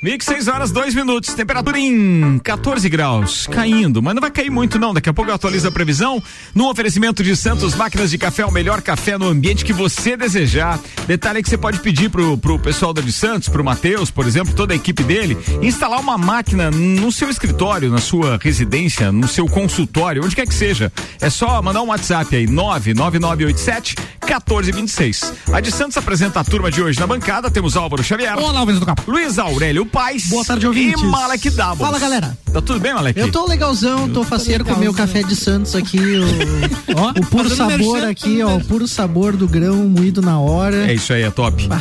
Mix 6 horas 2 minutos, temperatura em 14 graus, caindo, mas não vai cair muito não. Daqui a pouco eu atualizo a previsão. No oferecimento de Santos Máquinas de Café, o melhor café no ambiente que você desejar. Detalhe que você pode pedir pro, pro pessoal da de Santos, pro Matheus, por exemplo, toda a equipe dele, instalar uma máquina no seu escritório, na sua residência, no seu consultório, onde quer que seja. É só mandar um WhatsApp aí, 99987 1426. A de Santos apresenta a turma de hoje na bancada. Temos Álvaro Xavier. Olá, Alves do Capo. Luiz Aurélio Paz. Boa tarde, ouvintes. E Malek Doubles. Fala, galera. Tá tudo bem, Malek? Eu tô legalzão, tô faceiro com o meu café de Santos aqui, o, Ó, o puro sabor aqui, ó, o puro sabor do grão moído na hora. É isso aí, é top. Ah.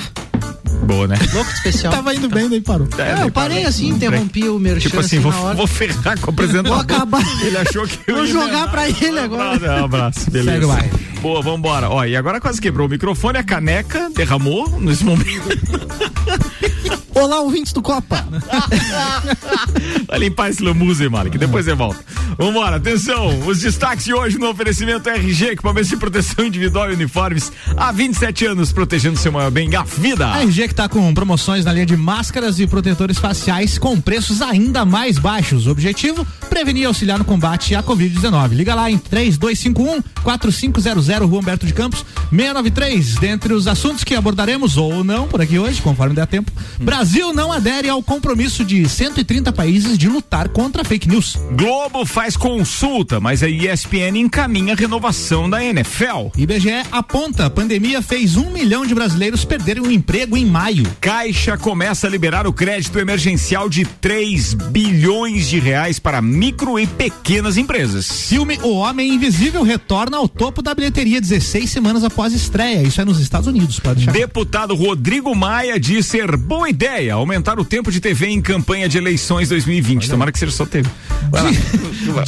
Boa, né? Louco de especial. Tava indo bem, daí parou. É, daí eu parei parou. assim, interrompi o merchan Tipo assim, assim, vou, vou ferrar com o apresentador. Vou acabar. Ele achou que eu Vou ia jogar pra ele agora. Não, não, abraço, beleza. Segue, vai. Boa, vambora. Ó, e agora quase quebrou o microfone, a caneca derramou nesse momento. Olá, ouvintes do Copa. Vai limpar esse lamuse, Malik, que depois você volta. Vambora, atenção, os destaques de hoje no oferecimento RG, equipamentos de proteção individual e uniformes, há 27 anos protegendo seu maior bem, a vida. A RG que tá com promoções na linha de máscaras e protetores faciais com preços ainda mais baixos. O objetivo, prevenir e auxiliar no combate à Covid-19. Liga lá em 3251 4500 Rua Humberto de Campos 693. Dentre os assuntos que abordaremos ou não por aqui hoje, conforme der tempo, Brasil não adere ao compromisso de 130 países de lutar contra fake news. Globo faz consulta, mas a ESPN encaminha a renovação da NFL. IBGE aponta, a pandemia fez um milhão de brasileiros perderem o emprego em maio. Caixa começa a liberar o crédito emergencial de 3 bilhões de reais para micro e pequenas empresas. Filme O Homem Invisível retorna ao topo da bilheteria 16 semanas após estreia. Isso é nos Estados Unidos, pode deixar. Deputado Rodrigo Maia diz ser boa ideia aumentar o tempo de TV em campanha de eleições 2020. Tomara que seja só TV.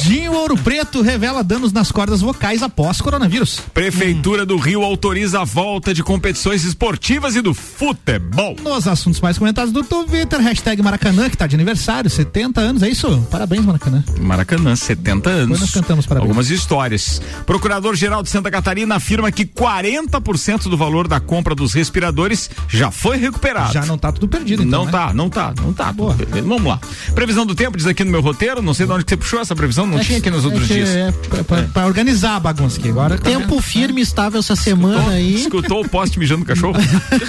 Dinho Ouro Preto revela danos nas cordas vocais após coronavírus. Prefeitura do Rio autoriza a volta de competições esportivas e do futebol. Nos assuntos mais comentados do Twitter, hashtag Maracanã, que tá de aniversário, 70 anos, é isso? Parabéns, Maracanã. Maracanã, 70 anos. Nós cantamos parabéns. Algumas histórias. Procurador-Geral de Santa Catarina afirma que 40% do valor da compra dos respiradores já foi recuperado. Já não tá tudo perdido, então. não né? tá, não tá, não tá. Boa. Vamos lá. Previsão do tempo, diz aqui no meu roteiro, não sei de onde que você puxou essa previsão, não É tinha que- aqui nos é outros que dias. É, pra organizar a bagunça aqui. Agora tá Tempo firme, estável essa semana aí. Escutou o poste mijando no cachorro?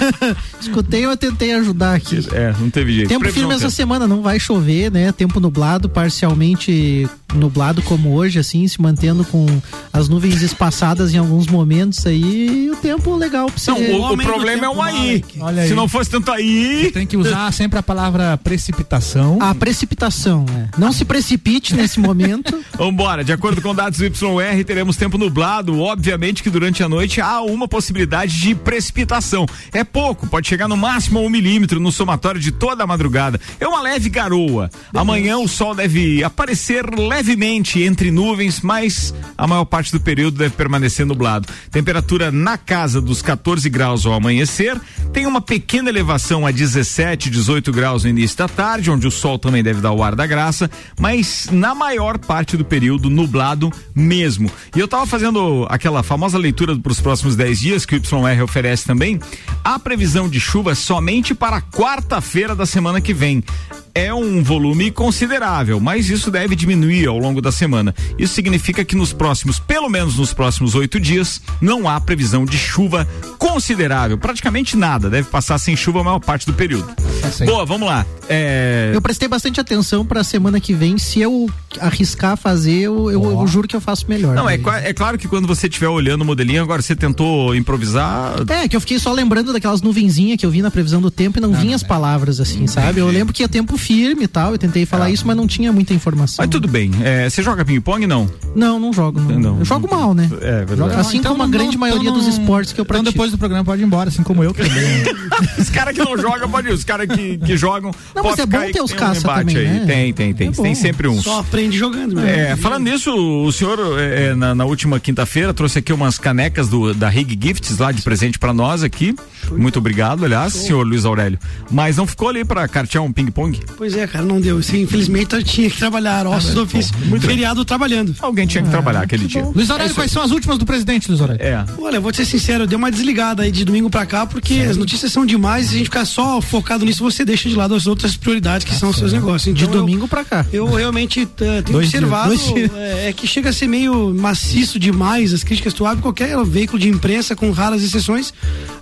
Escutei, eu tentei ajudar aqui. é, não teve jeito. Tempo Previsão firme essa tempo. semana, não vai chover, né? Tempo nublado, parcialmente nublado como hoje, assim, se mantendo com as nuvens espaçadas em alguns momentos aí, e o tempo legal pra você. Não, o, o problema é o aí. Olha Se aí. não fosse tanto aí. Tem que usar sempre a palavra precipitação. A precipitação, né? Não se precipite nesse momento. Vambora, de acordo com dados do YR, teremos tempo nublado. Obviamente que durante a noite há uma possibilidade de precipitação. É pouco, pode chegar no máximo a um milímetro no somatório de toda a madrugada. É uma leve garoa. Amanhã o sol deve aparecer levemente entre nuvens, mas a maior parte do período deve permanecer nublado. Temperatura na casa dos 14 graus ao amanhecer. Tem uma pequena elevação a 17, 18 graus no início da tarde, onde o sol também deve dar o ar da graça, mas na maior parte do período nublado mesmo. E eu tava fazendo aquela famosa leitura para os próximos 10 dias que o YR oferece também. A previsão de chuva somente para quarta-feira da semana que vem. É um volume considerável, mas isso deve diminuir ao longo da semana. Isso significa que nos próximos, pelo menos nos próximos oito dias, não há previsão de chuva considerável. Praticamente nada. Deve passar sem chuva a maior parte do período. Aí. Boa, vamos lá. É, Eu prestei bastante atenção pra semana que vem. Se eu arriscar fazer, eu, eu- eu juro que eu faço melhor. Não, é, é claro que quando você estiver olhando o modelinho, agora você tentou improvisar. É, que eu fiquei só lembrando daquelas nuvenzinhas que eu vi na previsão do tempo e não, vinha as palavras assim, sabe? Eu lembro que é tempo firme e tal, eu tentei falar isso, mas não tinha muita informação. Mas tudo bem. É, você joga ping-pong? Não. Não, não jogo. Não. Não. Eu jogo mal, né? É verdade. Assim como a grande maioria dos esportes que eu Então pratico. depois do programa pode ir embora, assim como eu. Que também. Os caras que não jogam, pode ir. Os caras que, que jogam. Não, pode mas é bom ter os tem caça embate também, aí. né? Tem, tem, tem. É tem sempre uns. Sofre aprende jogando. É, falando nisso, o senhor é, é, na, na, última quinta-feira trouxe aqui umas canecas do, da Rig Gifts lá de presente para nós aqui. Muito obrigado, aliás, senhor Luiz Aurélio. Mas não ficou ali para cartear um ping-pong? Pois é, cara, não deu. Assim, infelizmente eu tinha que trabalhar, ossos ah, do ofício. Muito feriado trabalhando. Alguém tinha que é, trabalhar aquele dia. Luiz Aurélio, quais são as últimas do presidente, Luiz Aurélio? É. Olha, vou te ser sincero, eu dei uma desligada aí de domingo para cá, porque as notícias são demais e se a gente ficar só focado nisso, você deixa de lado as outras prioridades que ah, são os seus negócios. Então, de domingo para cá. Eu realmente uh, tenho observado é, é, que chega a ser meio maciço demais as críticas. Tu abre qualquer veículo de imprensa, com raras exceções,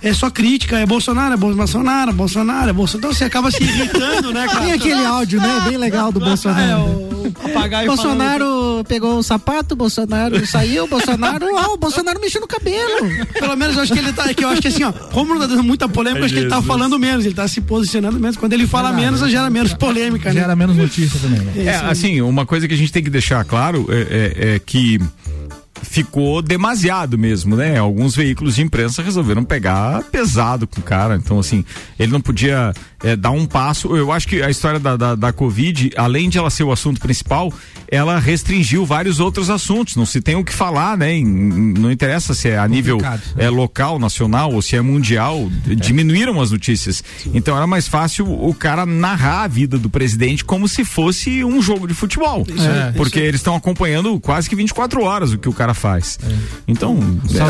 é só crítica, é Bolsonaro, é Bolsonaro, Bolsonaro, é Bolsonaro. Então você acaba se irritando, né, cara? Aquele áudio, né? Bem legal do Bolsonaro. É, o papagaio Bolsonaro falando... pegou o sapato, Bolsonaro saiu, Bolsonaro, ó, o Bolsonaro mexeu no cabelo. Pelo menos eu acho que ele tá, é que eu acho que assim, ó, como não tá dando muita polêmica, acho que ele tá falando menos, ele tá se posicionando menos. Quando ele fala menos, gera menos polêmica, né? Gera menos notícia também. Né? É, assim, uma coisa que a gente tem que deixar claro é, é, é que ficou demasiado mesmo, né? Alguns veículos de imprensa resolveram pegar pesado com o cara. Então, assim, ele não podia é, dar um passo. Eu acho que a história da, da, da, Covid, além de ela ser o assunto principal, ela restringiu vários outros assuntos. Não se tem o que falar, né? Em, não interessa se é a nível é, local, nacional ou se é mundial. É. Diminuíram as notícias. Então era mais fácil o cara narrar a vida do presidente como se fosse um jogo de futebol. É. Porque eles estão acompanhando quase que 24 horas o que o cara faz. É. Então,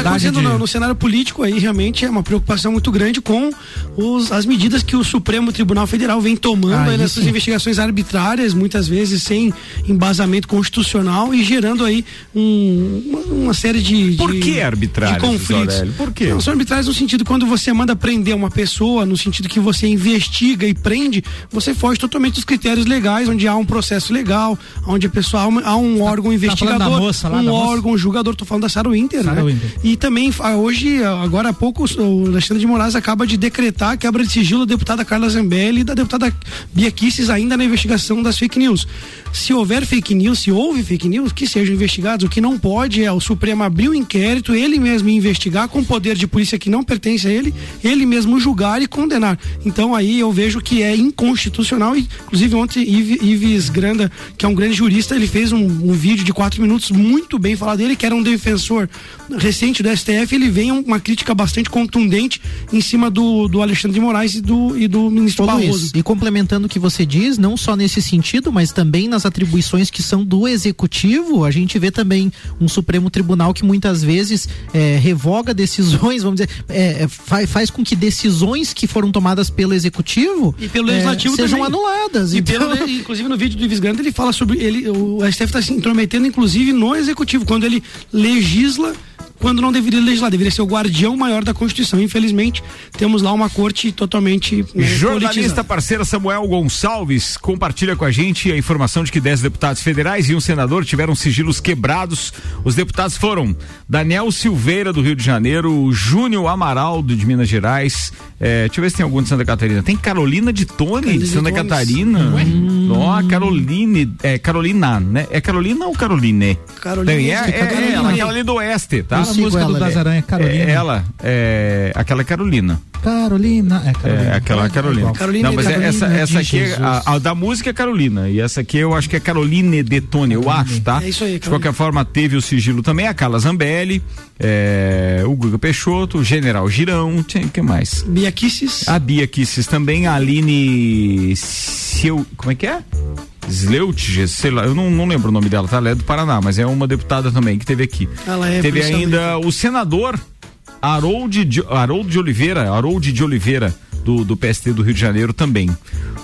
tá de... no, no, cenário político aí realmente é uma preocupação muito grande com os, as medidas que o Supremo Tribunal Federal vem tomando ah, nessas investigações arbitrárias, muitas vezes sem embasamento constitucional e gerando aí um, uma, uma, série de, Por que arbitrárias, de conflitos. Por quê? Não, são arbitrárias no sentido quando você manda prender uma pessoa, no sentido que você investiga e prende, você foge totalmente dos critérios legais, onde há um processo legal, onde a pessoa há um tá, órgão tá investigador, moça, lá, um órgão moça? Julgador, tô falando da Sarah Winter, Sarah né? Winter. E também, ah, hoje, agora há pouco, o Alexandre de Moraes acaba de decretar quebra de sigilo da deputada Carla Zambelli e da deputada Bia Kisses ainda na investigação das fake news. Se houver fake news, se houve fake news, que sejam investigados. O que não pode é o Supremo abrir o um inquérito, ele mesmo investigar com poder de polícia que não pertence a ele, ele mesmo julgar e condenar. Então aí eu vejo que é inconstitucional. E, inclusive ontem Ives Granda, que é um grande jurista, ele fez um, um vídeo de quatro minutos muito bem falado dele que era um defensor recente do STF, ele vem uma crítica bastante contundente em cima do, do Alexandre de Moraes e do, e do ministro Ô, Barroso. Luiz, e complementando o que você diz, não só nesse sentido, mas também nas atribuições que são do executivo, a gente vê também um Supremo Tribunal que muitas vezes é, revoga decisões, vamos dizer, é, é faz, faz com que decisões que foram tomadas pelo executivo e pelo legislativo sejam também. anuladas. E então... pelo, inclusive no vídeo do Ives Grande ele fala sobre ele, o STF está se intrometendo inclusive no executivo quando ele legisla quando não deveria legislar, deveria ser o guardião maior da Constituição. Infelizmente, temos lá uma corte totalmente. Né, Jornalista parceira Samuel Gonçalves compartilha com a gente a informação de que 10 deputados federais e um senador tiveram sigilos quebrados. Os deputados foram Daniel Silveira, do Rio de Janeiro, Júnior Amaral, de Minas Gerais. É, deixa eu ver se tem algum de Santa Catarina. Tem Carolina de Tone, de Santa Catarina. Hum. Ó, Caroline, é Carolina, né? É Carolina ou Caroline? Carolina. É, é, é, ela, aquela ali do Oeste, tá? a música ela, do Das Aranha, Carolina. É, ela, é, aquela é Carolina. Carolina, é Carolina. É, aquela é Carolina. Carolina. Não, mas Carolina essa, essa aqui, é a, a, da música é Carolina, e essa aqui eu acho que é Caroline Detone, eu acho, tá? É isso aí, Carolina. De qualquer forma, teve o sigilo também, a Carla Zambelli, é, o Guga Peixoto, o General Girão, o que mais? Bia Kisses. A Bia Kisses também, a Aline Seu, como é que é? Sleutges, sei lá, eu não, não lembro o nome dela, tá? Ela é do Paraná, mas é uma deputada também que teve aqui. Ela é Teve ainda o senador Harold de, Harold de Oliveira, Harold de Oliveira, do, do PST do Rio de Janeiro também.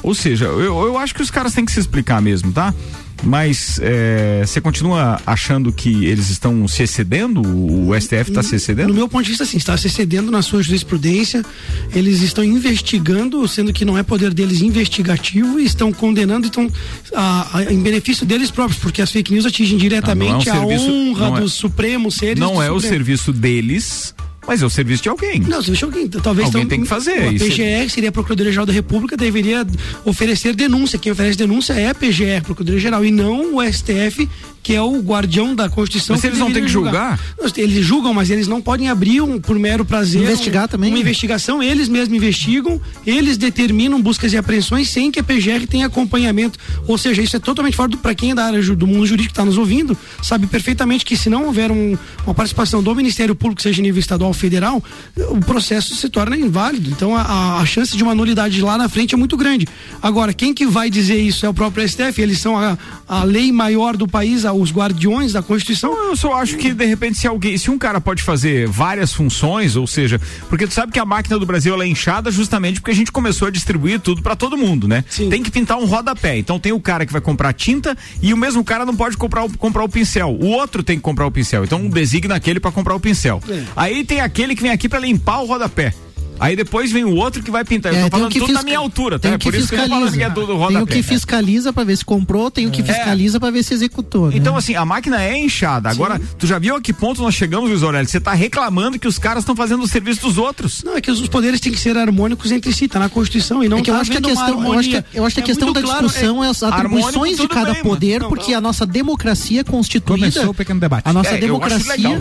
Ou seja, eu, eu acho que os caras têm que se explicar mesmo, tá? Mas é, você é, continua achando que eles estão se excedendo? O STF está se excedendo? No meu ponto de vista, sim, está se excedendo na sua jurisprudência. Eles estão investigando, sendo que não é poder deles investigativo, e estão condenando estão, a, a, em benefício deles próprios, porque as fake news atingem diretamente ah, é um serviço, a honra é, dos Supremos seres. Não do é Supremo. o serviço deles Mas é o serviço de alguém. Não, o serviço de alguém. Talvez alguém tem que fazer. A PGR seria a Procuradoria-Geral da República, deveria oferecer denúncia. Quem oferece denúncia é a PGR, Procuradoria-Geral, e não o STF, que é o guardião da Constituição. Mas eles não têm que julgar? julgar? Eles julgam, mas eles não podem abrir um, por mero prazer. Investigar um, também? Uma investigação, eles mesmos investigam, eles determinam buscas e apreensões sem que a PGR tenha acompanhamento. Ou seja, isso é totalmente fora do. Para quem é da área do mundo jurídico que está nos ouvindo, sabe perfeitamente que se não houver um, uma participação do Ministério Público, seja nível estadual ou federal, o processo se torna inválido. Então a, a chance de uma nulidade lá na frente é muito grande. Agora, quem que vai dizer isso é o próprio STF, eles são a, a lei maior do país, a, os guardiões da Constituição. Eu só acho que, de repente, se alguém, se um cara pode fazer várias funções, ou seja, porque tu sabe que a máquina do Brasil é inchada justamente porque a gente começou a distribuir tudo para todo mundo, né? Sim. Tem que pintar um rodapé. Então tem o cara que vai comprar tinta e o mesmo cara não pode comprar o, comprar o pincel. O outro tem que comprar o pincel. Então designa aquele para comprar o pincel. É. Aí tem aquele que vem aqui para limpar o rodapé. Aí depois vem o outro que vai pintar. Eu é, tô falando tudo fisca... na minha altura, tá? Tem é por isso fiscaliza. que eu tô falando que é do Tem o que fiscaliza para ver se comprou, tem o que é. fiscaliza é. para ver se executou. Né? Então, assim, a máquina é inchada. Agora, Sim. tu já viu a que ponto nós chegamos, Luiz Aurélio? Você tá reclamando que os caras estão fazendo o serviço dos outros. Não, é que os poderes têm que ser harmônicos entre si, tá na Constituição e não é que tá eu acho que a questão, eu acho que, eu acho que a é questão da claro, discussão é, as atribuições de cada bem, poder, não, porque não. a nossa democracia é constituída. Começou o pequeno debate. A nossa democracia,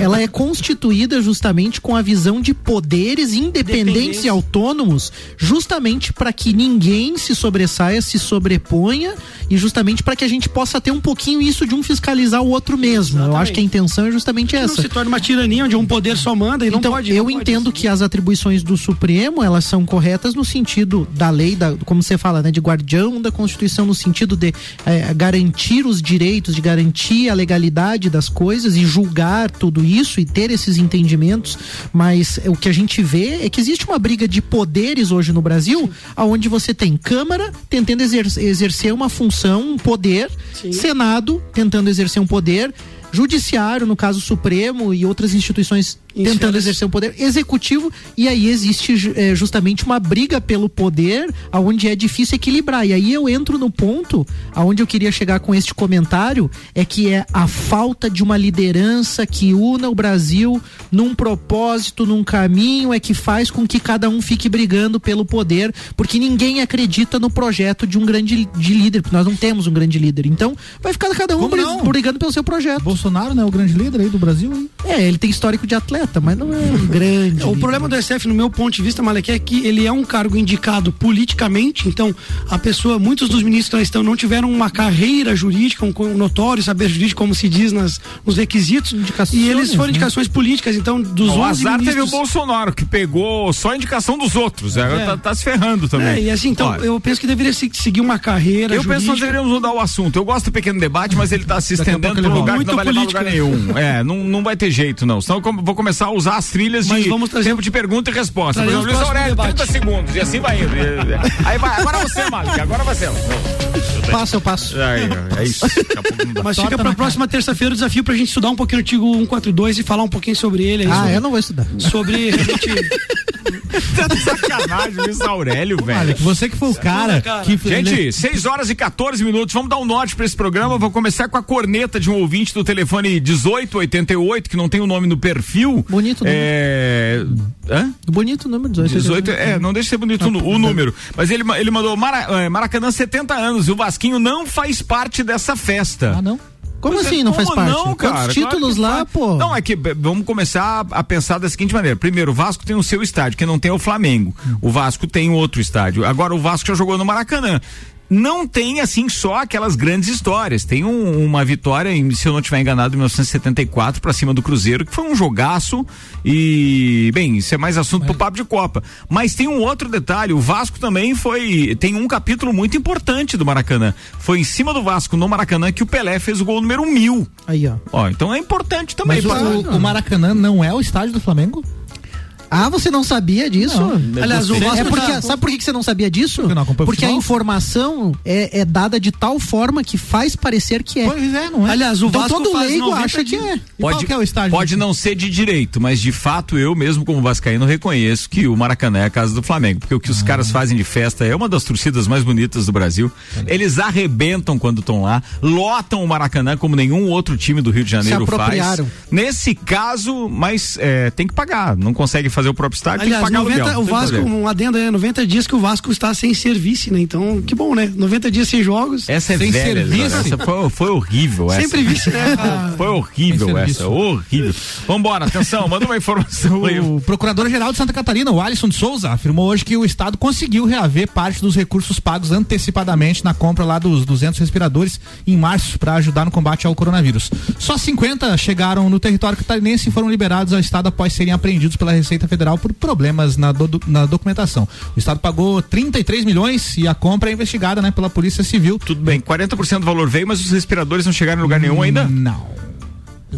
ela é constituída justamente com a visão de poderes independentes autônomos, justamente para que ninguém se sobressaia, se sobreponha e justamente para que a gente possa ter um pouquinho isso de um fiscalizar o outro mesmo. Exatamente. Eu acho que a intenção é justamente essa. Não se torna uma tirania onde um poder só manda e então, não pode. Eu entendo pode que as atribuições do Supremo, elas são corretas no sentido da lei, da, como você fala, né, de guardião da Constituição, no sentido de é, garantir os direitos, de garantir a legalidade das coisas e julgar tudo isso e ter esses entendimentos, mas o que a gente vê é que existe uma briga de poderes hoje no Brasil, aonde você tem Câmara tentando exercer uma função, um poder, Sim. Senado tentando exercer um poder, Judiciário, no caso Supremo e outras instituições tentando exercer um poder executivo e aí existe é, justamente uma briga pelo poder aonde é difícil equilibrar. E aí eu entro no ponto aonde eu queria chegar com este comentário é que é a falta de uma liderança que una o Brasil num propósito, num caminho é que faz com que cada um fique brigando pelo poder porque ninguém acredita no projeto de um grande de líder, porque nós não temos um grande líder. Então vai ficar cada um brigando pelo seu projeto. Bolsonaro, né, o grande líder aí do Brasil hein? é, ele tem histórico de atleta mas não é um grande. o problema do SF, no meu ponto de vista, Malek, é que ele é um cargo indicado politicamente, então a pessoa, muitos dos ministros que lá estão não tiveram uma carreira jurídica, um notório saber jurídico, como se diz nas, nos requisitos, e eles foram né? indicações políticas, então dos O azar ministros... teve o Bolsonaro, que pegou só a indicação dos outros, é, é. Tá, tá, se ferrando também. É, e assim, então, Olha. eu penso que deveria seguir uma carreira Eu jurídica. penso que nós deveríamos mudar o assunto. Eu gosto do pequeno debate, mas ele tá se estendendo para um lugar que não vai levar lugar nenhum. É, não, não vai ter jeito, não. Senão eu vou começar a usar as trilhas Mas de vamos trazer... tempo de pergunta e resposta. Por exemplo, Luiz Aurélio, 30 segundos. E assim vai indo. Aí vai, agora você, Malik, agora você. Passo, eu passo. É, é isso. Mas fica pra próxima terça-feira o desafio pra gente estudar um pouquinho o artigo 142 e falar um pouquinho sobre ele. ah, sobre, eu não vou estudar. Sobre tá sacanagem, Luiz Aurélio, velho. Olha, que você que foi o cara, cara. que Gente, 6 horas e 14 minutos. Vamos dar um norte pra esse programa. Vou começar com a corneta de um ouvinte do telefone 1888, que não tem o nome no perfil. Bonito, né? É. Hã? Bonito o número 18. 18 é, não deixa de ser bonito o, número. Mas ele, ele mandou Mara, é, Maracanã 70 anos e o Vasquinho não faz parte dessa festa. Ah, não? Como assim é, não faz parte? Não, cara. Quantos títulos claro lá, pô? Não, é que vamos começar a pensar da seguinte maneira. Primeiro, o Vasco tem o seu estádio, que não tem o Flamengo. O Vasco tem outro estádio. Agora, o Vasco já jogou no Maracanã não tem assim só aquelas grandes histórias. Tem um, uma vitória, em, se eu não estiver enganado, em 1974 para cima do Cruzeiro, que foi um jogaço e, bem, isso é mais assunto Mas... pro papo de Copa. Mas tem um outro detalhe, o Vasco também foi, tem um capítulo muito importante do Maracanã. Foi em cima do Vasco no Maracanã que o Pelé fez o gol número mil. Aí, ó. Ó, então é importante também. Mas o, o Maracanã não é o estádio do Flamengo? Ah, você não sabia disso? Não. Aliás, o Vasco é porque, sabe por que você não sabia disso? Porque, não porque a informação é, é, dada de tal forma que faz parecer que é. Pois é, não é? Aliás, o então, Vasco todo leigo acha que é. Pode, é o estágio pode não ser de direito, mas de fato eu mesmo como vascaíno reconheço que o Maracanã é a casa do Flamengo, porque o que os ah. caras fazem de festa é uma das torcidas mais bonitas do Brasil. Eles arrebentam quando estão lá, lotam o Maracanã como nenhum outro time do Rio de Janeiro faz. Nesse caso, mas é, tem que pagar, não consegue fazer o próprio estádio, Aliás, tem que pagar 90, o Vasco, um adendo aí, 90 dias que o Vasco está sem serviço, né? Então, que bom, né? 90 dias sem jogos. Essa é sem velha, serviço. Essa foi, foi horrível essa. Sempre vice, né? foi horrível essa, horrível. Vambora, atenção, manda uma informação aí. O Procurador-Geral de Santa Catarina, o Alisson de Souza, afirmou hoje que o Estado conseguiu reaver parte dos recursos pagos antecipadamente na compra lá dos 200 respiradores em março para ajudar no combate ao coronavírus. Só 50 chegaram no território catarinense e foram liberados ao Estado após serem apreendidos pela Receita Federal por problemas na, do, na documentação. O Estado pagou 33 milhões e a compra é investigada né, pela Polícia Civil. Tudo bem, 40% do valor veio, mas os respiradores não chegaram em lugar nenhum ainda? Não.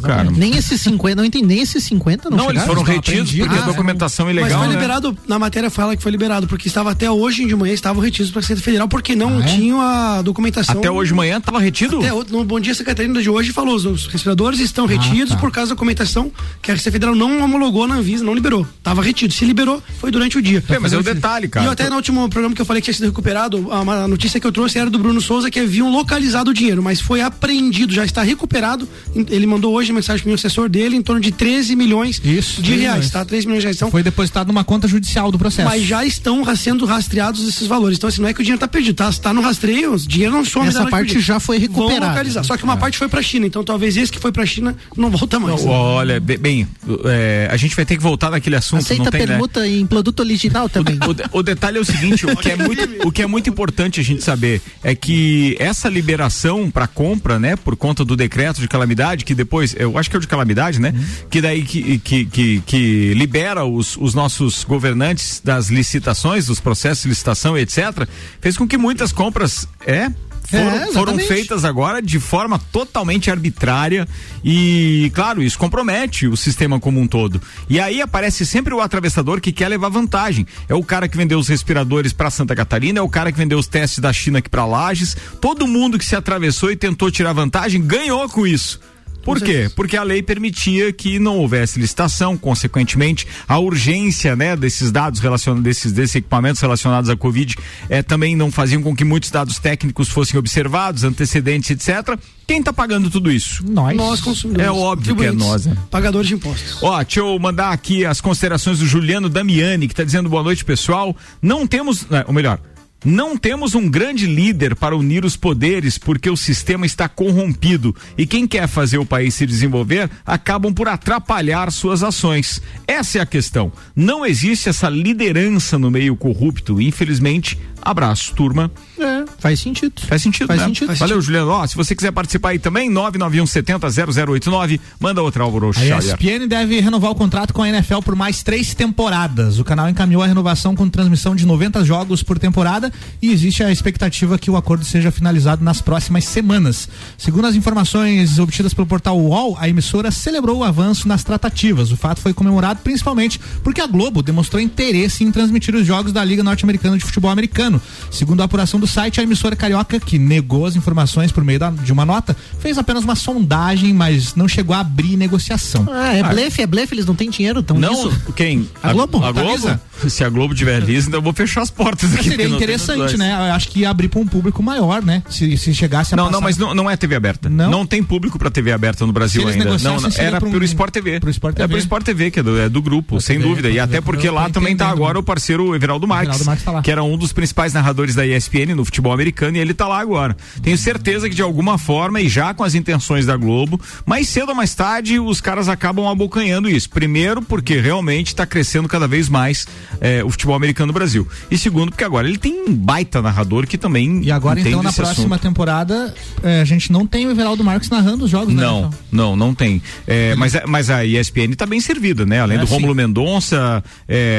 Cara, nem esses 50, não entendi, nem esses 50 não Não, chegaram, eles foram retidos porque ah, a documentação é ilegal. Mas foi né? liberado, na matéria fala que foi liberado, porque estava até hoje de manhã, estavam retidos para a Receita Federal, porque não ah, é? tinham a documentação. Até hoje de manhã estava retido? Até, no Bom Dia Secretaria de hoje falou, os respiradores estão ah, retidos tá. por causa da documentação que a Receita Federal não homologou na Anvisa, não liberou. Estava retido. Se liberou, foi durante o dia. É, mas é o detalhe, cara. E eu até no último programa que eu falei que tinha sido recuperado, a, notícia que eu trouxe era do Bruno Souza, que haviam localizado o dinheiro, mas foi apreendido, já está recuperado. Ele mandou hoje mensagem para o meu assessor dele em torno de 13 milhões Isso, de reais, tá? 13 milhões de reais. Então, Foi depositado numa conta judicial do processo. Mas já estão sendo rastreados esses valores. Então, assim, não é que o dinheiro está perdido, tá? Está no rastreio, o dinheiro não some. Essa parte já foi recuperada. localizar. Só que uma é. parte foi para a China, então talvez esse que foi para a China não volta mais. Não, olha, bem, é, a gente vai ter que voltar naquele assunto. Aceita não tem, né? permuta né? em produto original também. O, o, detalhe é o seguinte, o que é muito, o que é muito importante a gente saber é que essa liberação para compra, né, por conta do decreto de calamidade, que depois, eu acho que é o de calamidade, né, uhum. que daí que, que, que, que libera os, os nossos governantes das licitações, dos processos de licitação, etc., fez com que muitas compras é foram, é, foram, feitas agora de forma totalmente arbitrária e, claro, isso compromete o sistema como um todo. E aí aparece sempre o atravessador que quer levar vantagem. É o cara que vendeu os respiradores para Santa Catarina, é o cara que vendeu os testes da China aqui para Lages. Todo mundo que se atravessou e tentou tirar vantagem ganhou com isso. Por quê? Porque a lei permitia que não houvesse licitação, consequentemente, a urgência, né, desses dados relacionados, desses, desses equipamentos relacionados à Covid, é também não faziam com que muitos dados técnicos fossem observados, antecedentes, etc. Quem está pagando tudo isso? Nós. Nós consumidores. É óbvio que é nós, né? Pagadores de impostos. Ó, deixa eu mandar aqui as considerações do Juliano Damiani, que está dizendo boa noite, pessoal. Não temos, né, ou melhor, não temos um grande líder para unir os poderes porque o sistema está corrompido e quem quer fazer o país se desenvolver acabam por atrapalhar suas ações. Essa é a questão. Não existe essa liderança no meio corrupto. Infelizmente, abraço, turma. É, faz sentido. Faz sentido, faz né? sentido. Valeu, sentido. Juliano. Ó, se você quiser participar aí também, 991700089, manda outra Álvaro A ESPN deve renovar o contrato com a NFL por mais três temporadas. O canal encaminhou a renovação com transmissão de 90 jogos por temporada e existe a expectativa que o acordo seja finalizado nas próximas semanas. Segundo as informações obtidas pelo portal UOL, a emissora celebrou o avanço nas tratativas. O fato foi comemorado principalmente porque a Globo demonstrou interesse em transmitir os jogos da Liga Norte-Americana de Futebol Americano. Segundo a apuração do site, a emissora carioca, que negou as informações por meio da, de uma nota, fez apenas uma sondagem, mas não chegou a abrir negociação. Ah, é ah. blefe, é blefe, eles não têm dinheiro, tão Não, nisso. quem? A, Globo? A, Globo? Se a Globo tiver lista, então eu vou fechar as portas aqui. Seria interessante, né? Eu acho que ia abrir para um público maior, né? Se, se chegasse a Não, passar... não, mas não, não é TV aberta. Não? não tem público para TV aberta no Brasil ainda. Não, não era um, pelo Sport TV. Pro Sport TV. É pro Sport TV, que é do, é do grupo, sem TV, dúvida. E até porque lá também tá agora o parceiro Everaldo Marques, Marques tá que era um dos principais narradores da ESPN no futebol americano e ele tá lá agora. Tenho certeza que de alguma forma e já com as intenções da Globo, mais cedo ou mais tarde os caras acabam abocanhando isso. Primeiro porque realmente está crescendo cada vez mais é, o futebol americano no Brasil. E segundo porque agora ele tem um baita narrador que também E agora então na próxima assunto. temporada é, a gente não tem o Everaldo Marques narrando os jogos, né? Não, não, não tem. É, mas, mas a ESPN está bem servida, né? Além do Rômulo Mendonça,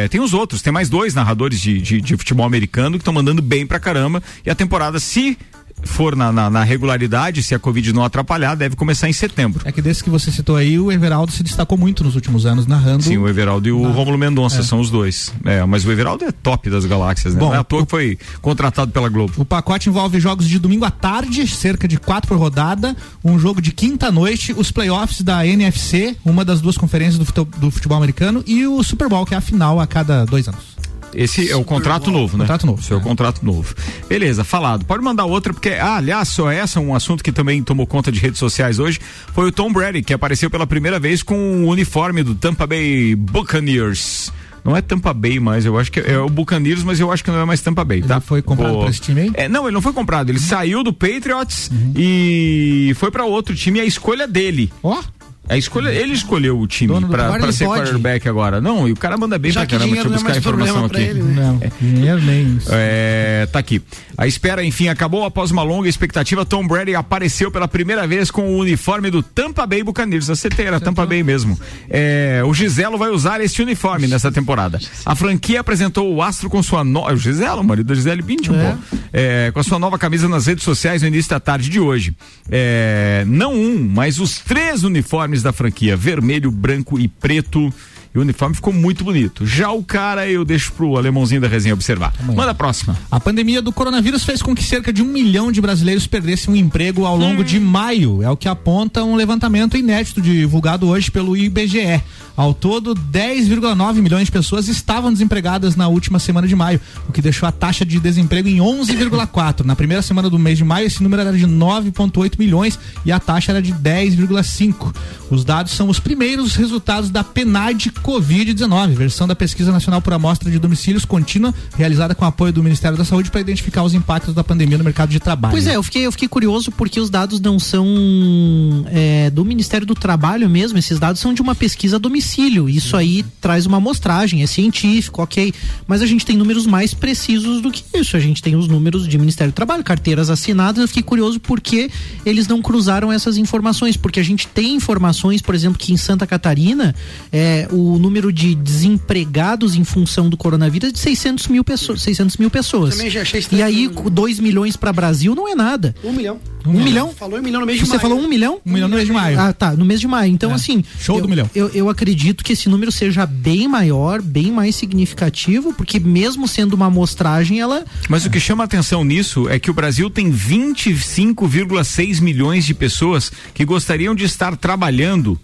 tem os outros, tem mais dois narradores de, de, de futebol americano que estão mandando bem pra caramba e a temporada se for na, na, na, regularidade, se a Covid não atrapalhar, deve começar em setembro. É que desse que você citou aí, o Everaldo se destacou muito nos últimos anos narrando. Sim, o Everaldo e o Rômulo Mendonça é. são os dois. É, mas o Everaldo é top das galáxias, né? Bom, não é à toa que foi contratado pela Globo. O pacote envolve jogos de domingo à tarde, cerca de quatro por rodada, um jogo de quinta noite, os playoffs da NFC, uma das duas conferências do futebol, do futebol americano, e o Super Bowl, que é a final a cada dois anos. Esse é o contrato novo, né? Contrato novo. Esse é o contrato novo. Beleza, falado. Pode mandar outra, porque, ah, aliás, só essa, um assunto que também tomou conta de redes sociais hoje, foi o Tom Brady, que apareceu pela primeira vez com o uniforme do Tampa Bay Buccaneers. Não é Tampa Bay mais, eu acho que é, o Buccaneers, mas eu acho que não é mais Tampa Bay, tá? Ele foi comprado por esse time aí? É, não, ele não foi comprado, ele uhum. saiu do Patriots uhum. e foi para outro time, a escolha dele. Ó. Oh. A escolha, ele escolheu o time pra, pra ser pode. quarterback agora. Não, e o cara manda bem Já pra caramba. Deixa eu é buscar a informação aqui. Ele, né? Não, é. dinheiro nem isso. É, tá aqui. A espera, enfim, acabou após uma longa expectativa. Tom Brady apareceu pela primeira vez com o uniforme do Tampa Bay Buccaneers. Acertei, era Tampa Bay mesmo. É, o Giselo vai usar esse uniforme nessa temporada. A franquia apresentou o astro com sua nova. O Giselo, o marido da Gisele Bündchen, é. é. com a sua nova camisa nas redes sociais no início da tarde de hoje. É, não um, mas os três uniformes da franquia: vermelho, branco e preto. E o uniforme ficou muito bonito. Já o cara eu deixo pro alemãozinho da resenha observar. Manda a próxima. A pandemia do coronavírus fez com que cerca de um milhão de brasileiros perdessem um emprego ao longo hum. de maio. É o que aponta um levantamento inédito divulgado hoje pelo IBGE. Ao todo, 10,9 milhões de pessoas estavam desempregadas na última semana de maio, o que deixou a taxa de desemprego em 11,4. Na primeira semana do mês de maio, esse número era de 9,8 milhões e a taxa era de 10,5. Os dados são os primeiros resultados da PNAD Covid-19, versão da Pesquisa Nacional por Amostra de Domicílios Contínua, realizada com apoio do Ministério da Saúde para identificar os impactos da pandemia no mercado de trabalho. Pois é, eu fiquei, eu fiquei curioso porque os dados não são é, do Ministério do Trabalho mesmo, esses dados são de uma pesquisa domiciliar domicílio. Isso aí traz uma amostragem, é científico, ok. Mas a gente tem números mais precisos do que isso. A gente tem os números de Ministério do Trabalho, carteiras assinadas. Eu fiquei curioso porque eles não cruzaram essas informações. Porque a gente tem informações, por exemplo, que em Santa Catarina é, o número de desempregados em função do coronavírus é de 600 mil pessoas. 600 mil pessoas. Também já achei e aí, 2 milhões para Brasil não é nada. Um milhão. Um, um milhão? Falou um milhão no mês de Você maio. Você falou um milhão? Um milhão no mês de maio. Ah, tá. No mês de maio. Então, é. assim. Show eu, do milhão. Eu, eu acredito acredito que esse número seja bem maior, bem mais significativo, porque mesmo sendo uma amostragem, ela. Mas o que chama atenção nisso é que o Brasil tem 25,6 milhões de pessoas que gostariam de estar trabalhando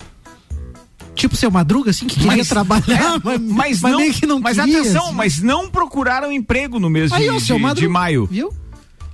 tipo seu Madruga, assim, que queria mas, trabalhar, é, mas, mas, mas, não, que não Mas queria, atenção, assim. mas não procuraram emprego no mês Aí, de, ó, de, Madruga, de, maio. Viu?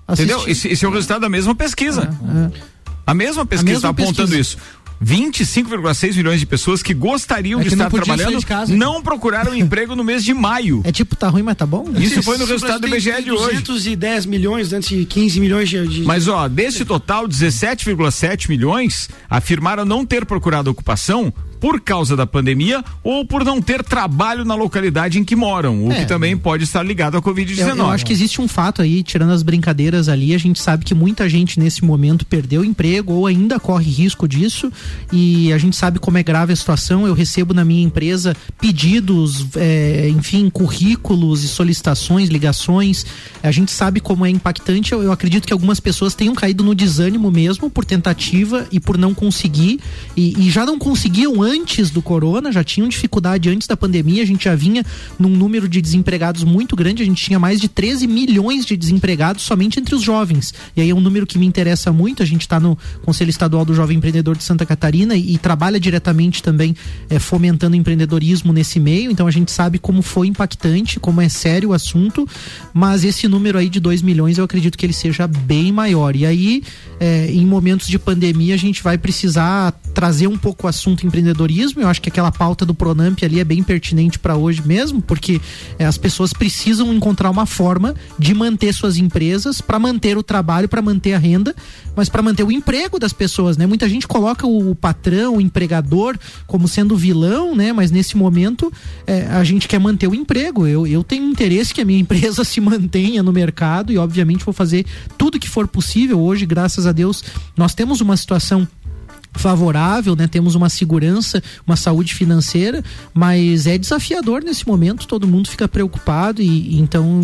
Entendeu? Esse, esse, é o resultado da mesma pesquisa. É, é. A mesma pesquisa está apontando pesquisa. isso. 25,6 milhões de pessoas que gostariam é que de estar trabalhando de casa, não procuraram emprego no mês de maio. É tipo, tá ruim, mas tá bom? Isso foi no resultado do IBGE de hoje. 210 milhões antes de 15 milhões de, de... Mas ó, desse total, 17,7 milhões afirmaram não ter procurado ocupação por causa da pandemia ou por não ter trabalho na localidade em que moram, o é. que também pode estar ligado à Covid-19. Eu, eu, acho que existe um fato aí, tirando as brincadeiras ali, a gente sabe que muita gente nesse momento perdeu emprego ou ainda corre risco disso e a gente sabe como é grave a situação. Eu recebo na minha empresa pedidos, é, enfim, currículos e solicitações, ligações. A gente sabe como é impactante. Eu, eu acredito que algumas pessoas tenham caído no desânimo mesmo por tentativa e por não conseguir e, e já não conseguiam antes do corona, já tinham dificuldade antes da pandemia, a gente já vinha num número de desempregados muito grande, a gente tinha mais de 13 milhões de desempregados somente entre os jovens. E aí é um número que me interessa muito, a gente está no Conselho Estadual do Jovem Empreendedor de Santa Catarina e, e trabalha diretamente também é, fomentando empreendedorismo nesse meio, então a gente sabe como foi impactante, como é sério o assunto, mas esse número aí de 2 milhões eu acredito que ele seja bem maior. E aí, é, em momentos de pandemia, a gente vai precisar trazer um pouco o assunto empreendedorismo. Eu acho que aquela pauta do Pronamp ali é bem pertinente para hoje mesmo, porque é, as pessoas precisam encontrar uma forma de manter suas empresas, para manter o trabalho, para manter a renda, mas para manter o emprego das pessoas, né? Muita gente coloca o, o patrão, o empregador, como sendo vilão, né? Mas nesse momento é, a gente quer manter o emprego. Eu, eu tenho interesse que a minha empresa se mantenha no mercado e, obviamente, vou fazer tudo que for possível. Hoje, graças a Deus, nós temos uma situação favorável, né? Temos uma segurança, uma saúde financeira, mas é desafiador nesse momento, todo mundo fica preocupado e, então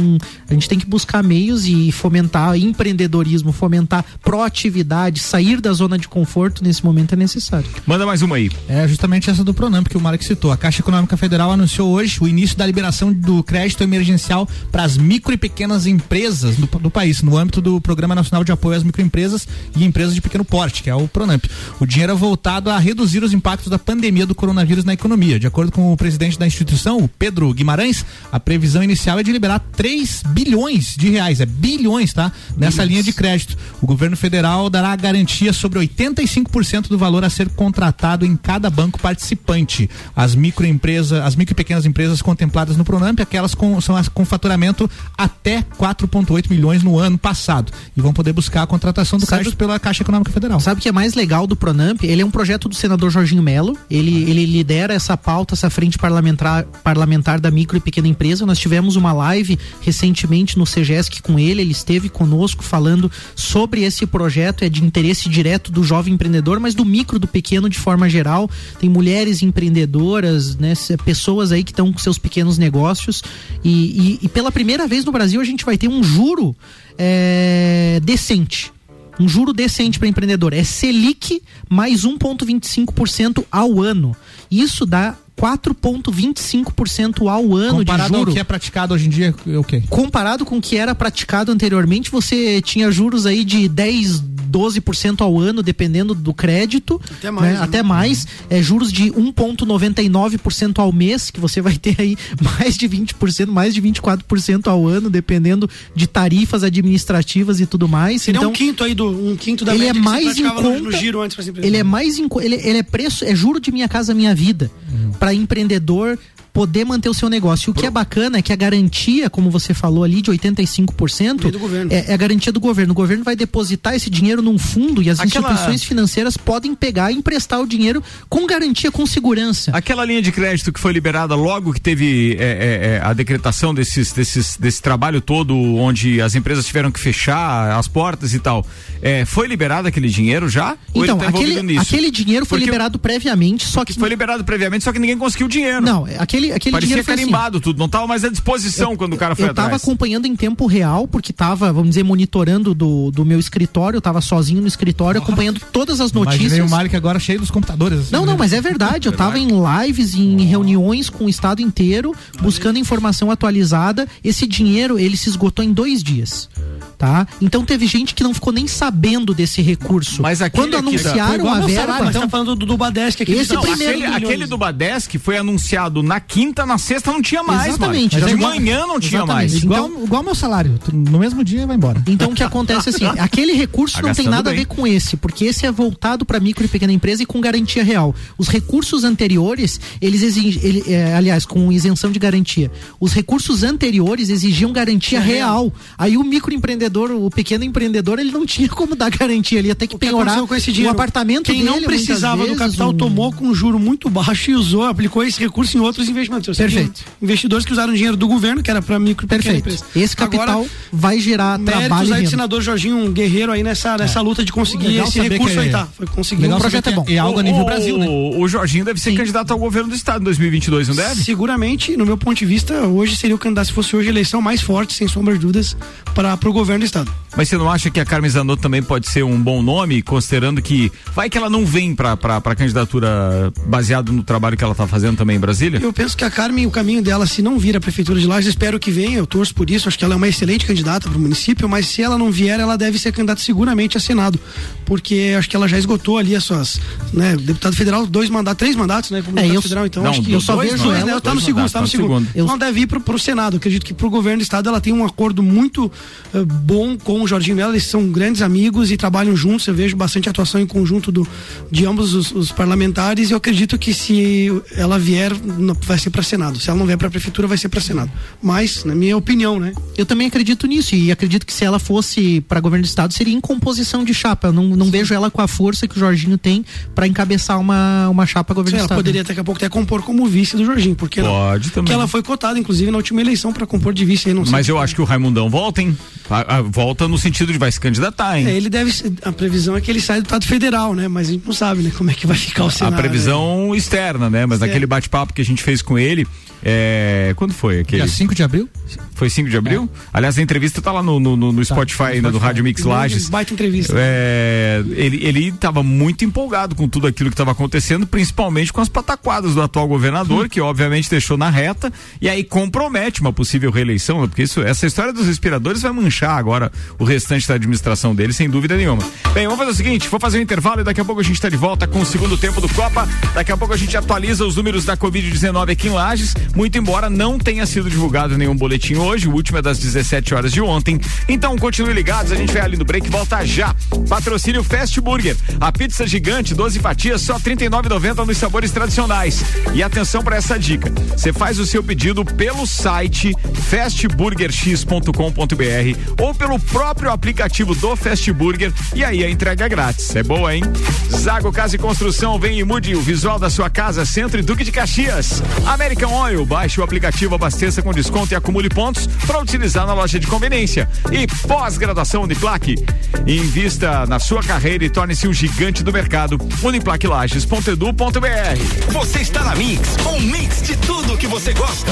a gente tem que buscar meios e fomentar empreendedorismo, fomentar proatividade, sair da zona de conforto nesse momento é necessário. Manda mais uma aí. É justamente essa do Pronamp que o Marek citou. A Caixa Econômica Federal anunciou hoje o início da liberação do crédito emergencial para as micro e pequenas empresas do, do, país, no âmbito do Programa Nacional de Apoio às Microempresas e Empresas de Pequeno Porte, que é o Pronamp. O dinheiro é voltado a reduzir os impactos da pandemia do coronavírus na economia. De acordo com o presidente da instituição, o Pedro Guimarães, a previsão inicial é de liberar 3 bilhões de reais, é bilhões, tá? Nessa linha de crédito. O governo federal dará garantia sobre 85% do valor a ser contratado em cada banco participante. As microempresas, as micro e pequenas empresas contempladas no Pronamp, aquelas com, são as com faturamento até 4,8 milhões no ano passado e vão poder buscar a contratação do crédito pela Caixa Econômica Federal. Sabe o que é mais legal do Pronamp? Ele é um projeto do senador Jorginho Melo. Ele, ele lidera essa pauta, essa frente parlamentar, parlamentar da micro e pequena empresa. Nós tivemos uma live recentemente no CGESC com ele. Ele esteve conosco falando sobre esse projeto. É de interesse direto do jovem empreendedor, mas do micro, do pequeno de forma geral. Tem mulheres empreendedoras, né? Pessoas aí que estão com seus pequenos negócios. E, e, e pela primeira vez no Brasil a gente vai ter um juro é, decente um juro decente para empreendedor. É Selic mais 1,25% ao ano. Isso dá 4,25% ao ano Comparado de juro. ao que é praticado hoje em dia, é o quê? Comparado com o que era praticado anteriormente, você tinha juros aí de 10, 12% ao ano, dependendo do crédito. Até mais. Né? Né? Até mais. É, juros de 1,99% ao mês, que você vai ter aí mais de 20%, mais de 24% ao ano, dependendo de tarifas administrativas e tudo mais. Seria então, um quinto aí do um quinto da ele é mais em conta, no, no giro antes Ele é mais em, ele, ele é preço, é juro de minha casa minha vida. Uhum. Para empreendedor poder manter o seu negócio. E o que é bacana é que a garantia, como você falou ali, de 85%, é, é, a garantia do governo. O governo vai depositar esse dinheiro num fundo e as Aquela... instituições financeiras podem pegar e emprestar o dinheiro com garantia, com segurança. Aquela linha de crédito que foi liberada logo que teve é, é, é, a decretação desses, desses, desse trabalho todo, onde as empresas tiveram que fechar as portas e tal, é, foi liberado aquele dinheiro já? Então, tá aquele, aquele dinheiro foi Porque liberado previamente, só que. Foi liberado previamente, só que ninguém conseguiu o dinheiro. Não, aquele aquele, aquele Parecia dinheiro carimbado assim. tudo, não estava mais à disposição eu, quando o cara foi eu atrás. Eu estava acompanhando em tempo real, porque estava, vamos dizer, monitorando do, do meu escritório, eu estava sozinho no escritório, Nossa. acompanhando todas as notícias. Imaginei o Mário agora cheio dos computadores. Assim, não, não, né? mas é verdade, eu estava em lives, em reuniões com o estado inteiro, buscando informação atualizada. Esse dinheiro, ele se esgotou em dois dias tá? Então teve gente que não ficou nem sabendo desse recurso. Mas quando anunciaram a verba, salário, então, tá falando do, do Badesc aqui. Esse não, primeiro aquele, aquele, do Badesc foi anunciado na quinta, na sexta não tinha mais, Exatamente. Mas de igual, manhã não tinha mais. Igual, então, igual meu salário, no mesmo dia vai embora. Então o que acontece assim, aquele recurso tá não tem nada bem. a ver com esse, porque esse é voltado para micro e pequena empresa e com garantia real. Os recursos anteriores, eles exigem, ele, é, aliás, com isenção de garantia. Os recursos anteriores exigiam garantia é real. Aí o microempreendedor empreendedor, o pequeno empreendedor, ele não tinha como dar garantia, ele ia ter que o penhorar com esse dinheiro? o apartamento Quem dele, não precisava vezes, do capital um... tomou com um juro muito baixo e usou, aplicou esse recurso em outros investimentos. Perfeito. Investidores que usaram dinheiro do governo, que era para micro e empresa. Esse capital Agora, vai gerar trabalho. aí do senador Jorginho um Guerreiro aí nessa, nessa é. luta de conseguir Legal esse recurso aí, tá? Foi conseguir. Legal um projeto é bom. É algo a nível o, Brasil, né? O Jorginho deve ser Sim. candidato ao governo do estado em 2022, não deve? Seguramente, no meu ponto de vista, hoje seria o candidato, se fosse hoje a eleição mais forte, sem sombra de dúvidas, para o governo do estado. Mas você não acha que a Carmen Zanotto também pode ser um bom nome, considerando que vai que ela não vem para a candidatura baseado no trabalho que ela está fazendo também em Brasília? Eu penso que a Carmen, o caminho dela, se não vir a prefeitura de Lages, espero que venha, eu torço por isso, acho que ela é uma excelente candidata para o município, mas se ela não vier, ela deve ser candidata seguramente a Senado, porque acho que ela já esgotou ali as suas, né, deputado federal, dois mandatos, três mandatos, né, como é, deputado federal, então não, acho que eu só vejo dois, ela, ela tá no segundo, está no segundo. Eu... Não deve ir para o Senado, acredito que para o governo do estado ela tem um acordo muito uh, bom com o Jorginho Mello, eles são grandes amigos e trabalham juntos. Eu vejo bastante atuação em conjunto do, de ambos os, os parlamentares. E eu acredito que se ela vier, vai ser para Senado. Se ela não vier para a prefeitura, vai ser para Senado. Mas, na minha opinião, né? Eu também acredito nisso e acredito que se ela fosse para governo do estado, seria em composição de chapa. Eu não, não vejo ela com a força que o Jorginho tem para encabeçar uma, uma chapa governo Sim, do estado. Ela poderia daqui a pouco até compor como vice do Jorginho, porque Pode não? também. Porque ela foi cotada, inclusive, na última eleição para compor de vice. Aí, não Mas eu acho que o Raimundão volta, hein? A, a, volta no sentido de vai se candidatar, hein? É, ele deve. A previsão é que ele sai do Estado Federal, né? Mas a gente não sabe, né? Como é que vai ficar o cenário. A previsão né? externa, né? Mas naquele bate-papo que a gente fez com ele, é, quando foi? Aquele? Dia 5 de abril? Foi 5 de abril? É. Aliás, a entrevista tá lá no, no, no tá, Spotify ainda, do Rádio Mix Lages. Baita entrevista. É, ele, ele tava muito empolgado com tudo aquilo que estava acontecendo, principalmente com as pataquadas do atual governador, hum. que obviamente deixou na reta, e aí compromete uma possível reeleição, né? porque isso, essa história dos respiradores vai manchar agora o restante da administração dele, sem dúvida nenhuma. Bem, vamos fazer o seguinte, vou fazer um intervalo e daqui a pouco a gente está de volta com o segundo tempo do Copa. Daqui a pouco a gente atualiza os números da Covid-19 aqui em Lages, muito embora não tenha sido divulgado nenhum boletim hoje, o último é das 17 horas de ontem. Então continue ligados, a gente vai ali no break, volta já. Patrocínio Fast Burger, a pizza gigante, 12 fatias, só R$ 39,90 nos sabores tradicionais. E atenção para essa dica: você faz o seu pedido pelo site fastburgerx.com.br ou pelo próprio aplicativo do Fast Burger e aí a entrega é grátis. É boa, hein? Zago Casa e Construção, vem e mude o visual da sua casa, Centro e Duque de Caxias. American Oil, baixe o aplicativo, abasteça com desconto e acumule pontos para utilizar na loja de conveniência. E pós-graduação Uniplaque. Invista na sua carreira e torne-se um gigante do mercado. Uniplaquilages.edu.br. Você está na Mix, um mix de tudo que você gosta.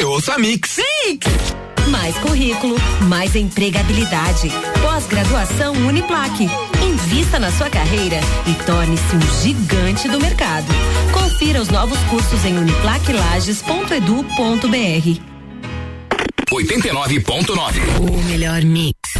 Eu ouço a Mix. Mix! Mais currículo, mais empregabilidade. Pós-graduação Uniplaque. Invista na sua carreira e torne-se um gigante do mercado. Confira os novos cursos em uniplaquilages.edu.br. 89.9. O melhor mix.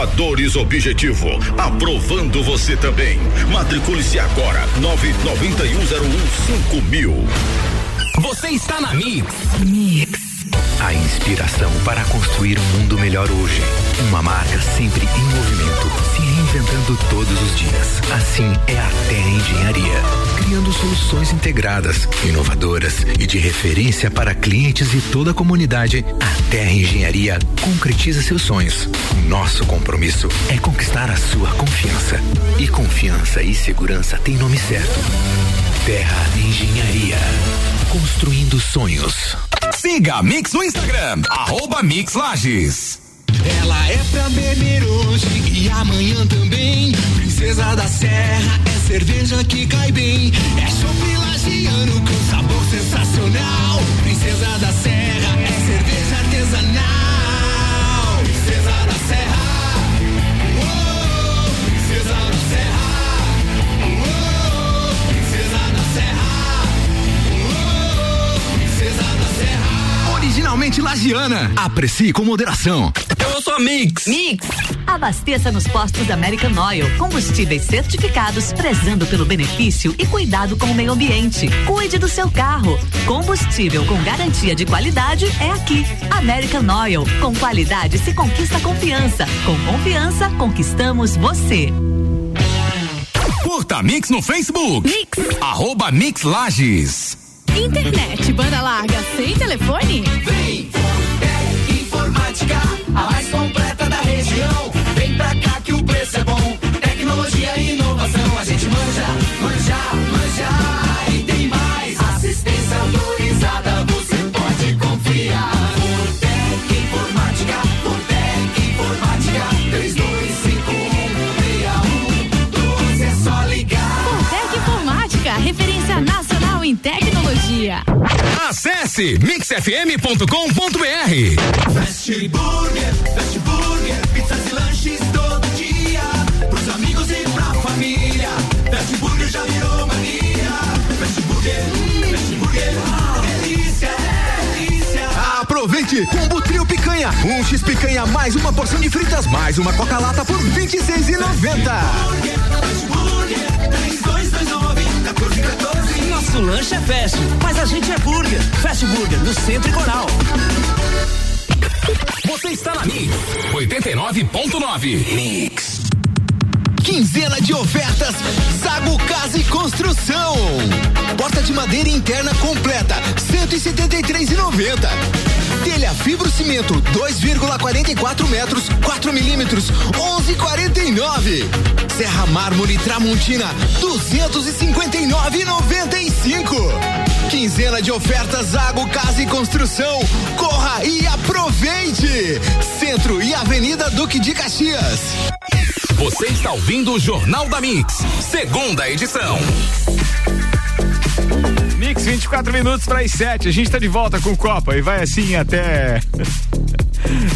Inovadores Objetivo, aprovando você também. Matricule-se agora, nove noventa e um zero um cinco mil. Você está na Mix. Mix. A inspiração para construir um mundo melhor hoje. Uma marca sempre em movimento, se reinventando todos os dias. Assim é a Terra Engenharia, criando soluções integradas, inovadoras e de referência para clientes e toda a comunidade. A Terra Engenharia concretiza seus sonhos. Nosso compromisso é conquistar a sua confiança. E confiança e segurança têm nome certo. Terra Engenharia. Construindo sonhos. Siga a Mix no Instagram, arroba Mix Lages. Ela é pra beber hoje e amanhã também. Princesa da Serra é cerveja que cai bem. É chopp lagiano com sabor sensacional. Princesa da Serra originalmente lagiana. Aprecie com moderação. Eu sou a Mix. Mix. Abasteça nos postos American Oil. Combustíveis certificados, prezando pelo benefício e cuidado com o meio ambiente. Cuide do seu carro. Combustível com garantia de qualidade é aqui. American Oil. Com qualidade se conquista confiança. Com confiança, conquistamos você. Curta Mix no Facebook. Mix. Arroba Mix Lages. Internet, banda larga, sem telefone? Vem, Informática, a mais completa da região. Acesse mixfm.com.br. Fast Burger, Fast Burger. Burger, pizzas e lanches todo dia. Pros amigos e pra família. Fast Burger já virou mania. Fast Burger, Fast Burger. Delícia, delícia. Aproveite! Combo Trio Picanha. Um X Picanha mais uma porção de fritas mais uma Coca-Lata por R$ 26,90. Fast Burger, 3229 1414. Nosso lanche é fast, mas a gente é burger. Fast Burger, no Centro e Coral. Você está na Mix 89.9. Mix. Quinzena de ofertas Zago Casa e Construção. Porta de madeira interna completa, 173,90. Telha fibro cimento, 2,44 metros, 4 milímetros, 11,49. Serra mármore Tramontina, 259,95. Quinzena de ofertas Zago Casa e Construção. Corra e aproveite! Centro e Avenida Duque de Caxias. Você está ouvindo o Jornal da Mix, segunda edição. Mix, 24 minutos para as 7. A gente tá de volta com Copa e vai assim até.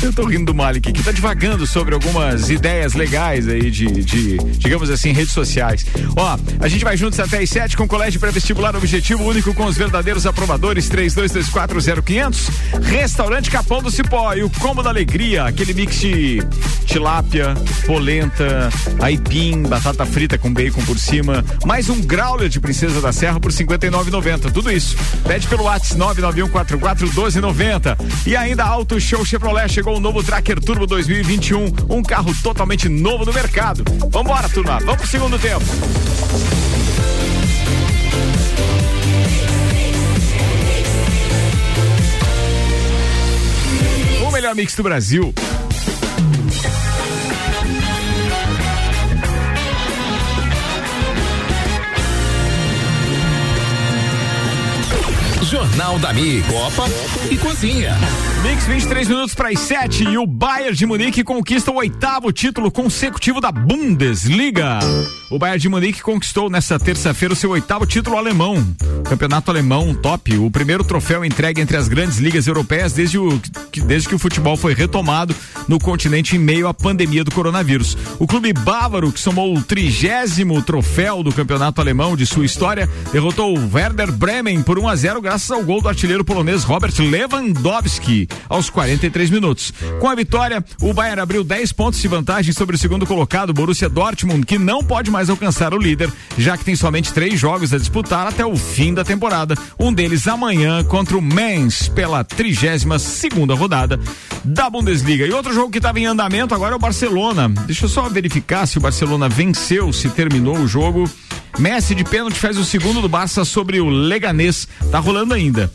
Eu tô rindo do Malik que tá divagando sobre algumas ideias legais aí de, de, digamos assim, redes sociais. Ó, a gente vai juntos até as 7 com o Colégio Pré-Vestibular Objetivo Único com os verdadeiros aprovadores 32240500. Restaurante Capão do Cipó e o Combo da Alegria, aquele mix de tilápia, polenta, aipim, batata frita com bacon por cima, mais um growler de Princesa da Serra por 59,90. Tudo isso. Pede pelo WhatsApp 991441290. E ainda Auto Show Chevrolet chegou o novo Tracker Turbo 2021, um carro totalmente novo no mercado. Vambora, turma. Vamos pro segundo tempo. O melhor mix do Brasil. Jornal da Mix, Copa e Cozinha. Mix 23 minutos para as 7 e o Bayern de Munique conquista o oitavo título consecutivo da Bundesliga. O Bayern de Munique conquistou nesta terça-feira o seu oitavo título alemão. Campeonato alemão top, o primeiro troféu entregue entre as grandes ligas europeias desde, o, desde que o futebol foi retomado no continente em meio à pandemia do coronavírus. O clube bávaro, que somou o trigésimo troféu do campeonato alemão de sua história, derrotou o Werder Bremen por 1 a 0 graças ao gol do artilheiro polonês Robert Lewandowski aos 43 minutos. Com a vitória, o Bayern abriu 10 pontos de vantagem sobre o segundo colocado, Borussia Dortmund, que não pode mais alcançar o líder, já que tem somente três jogos a disputar até o fim da temporada. Um deles amanhã contra o Mainz pela 32 segunda rodada da Bundesliga. E outro jogo que estava em andamento agora é o Barcelona. Deixa eu só verificar se o Barcelona venceu, se terminou o jogo. Messi de pênalti faz o segundo do Barça sobre o Leganês. Tá rolando ainda.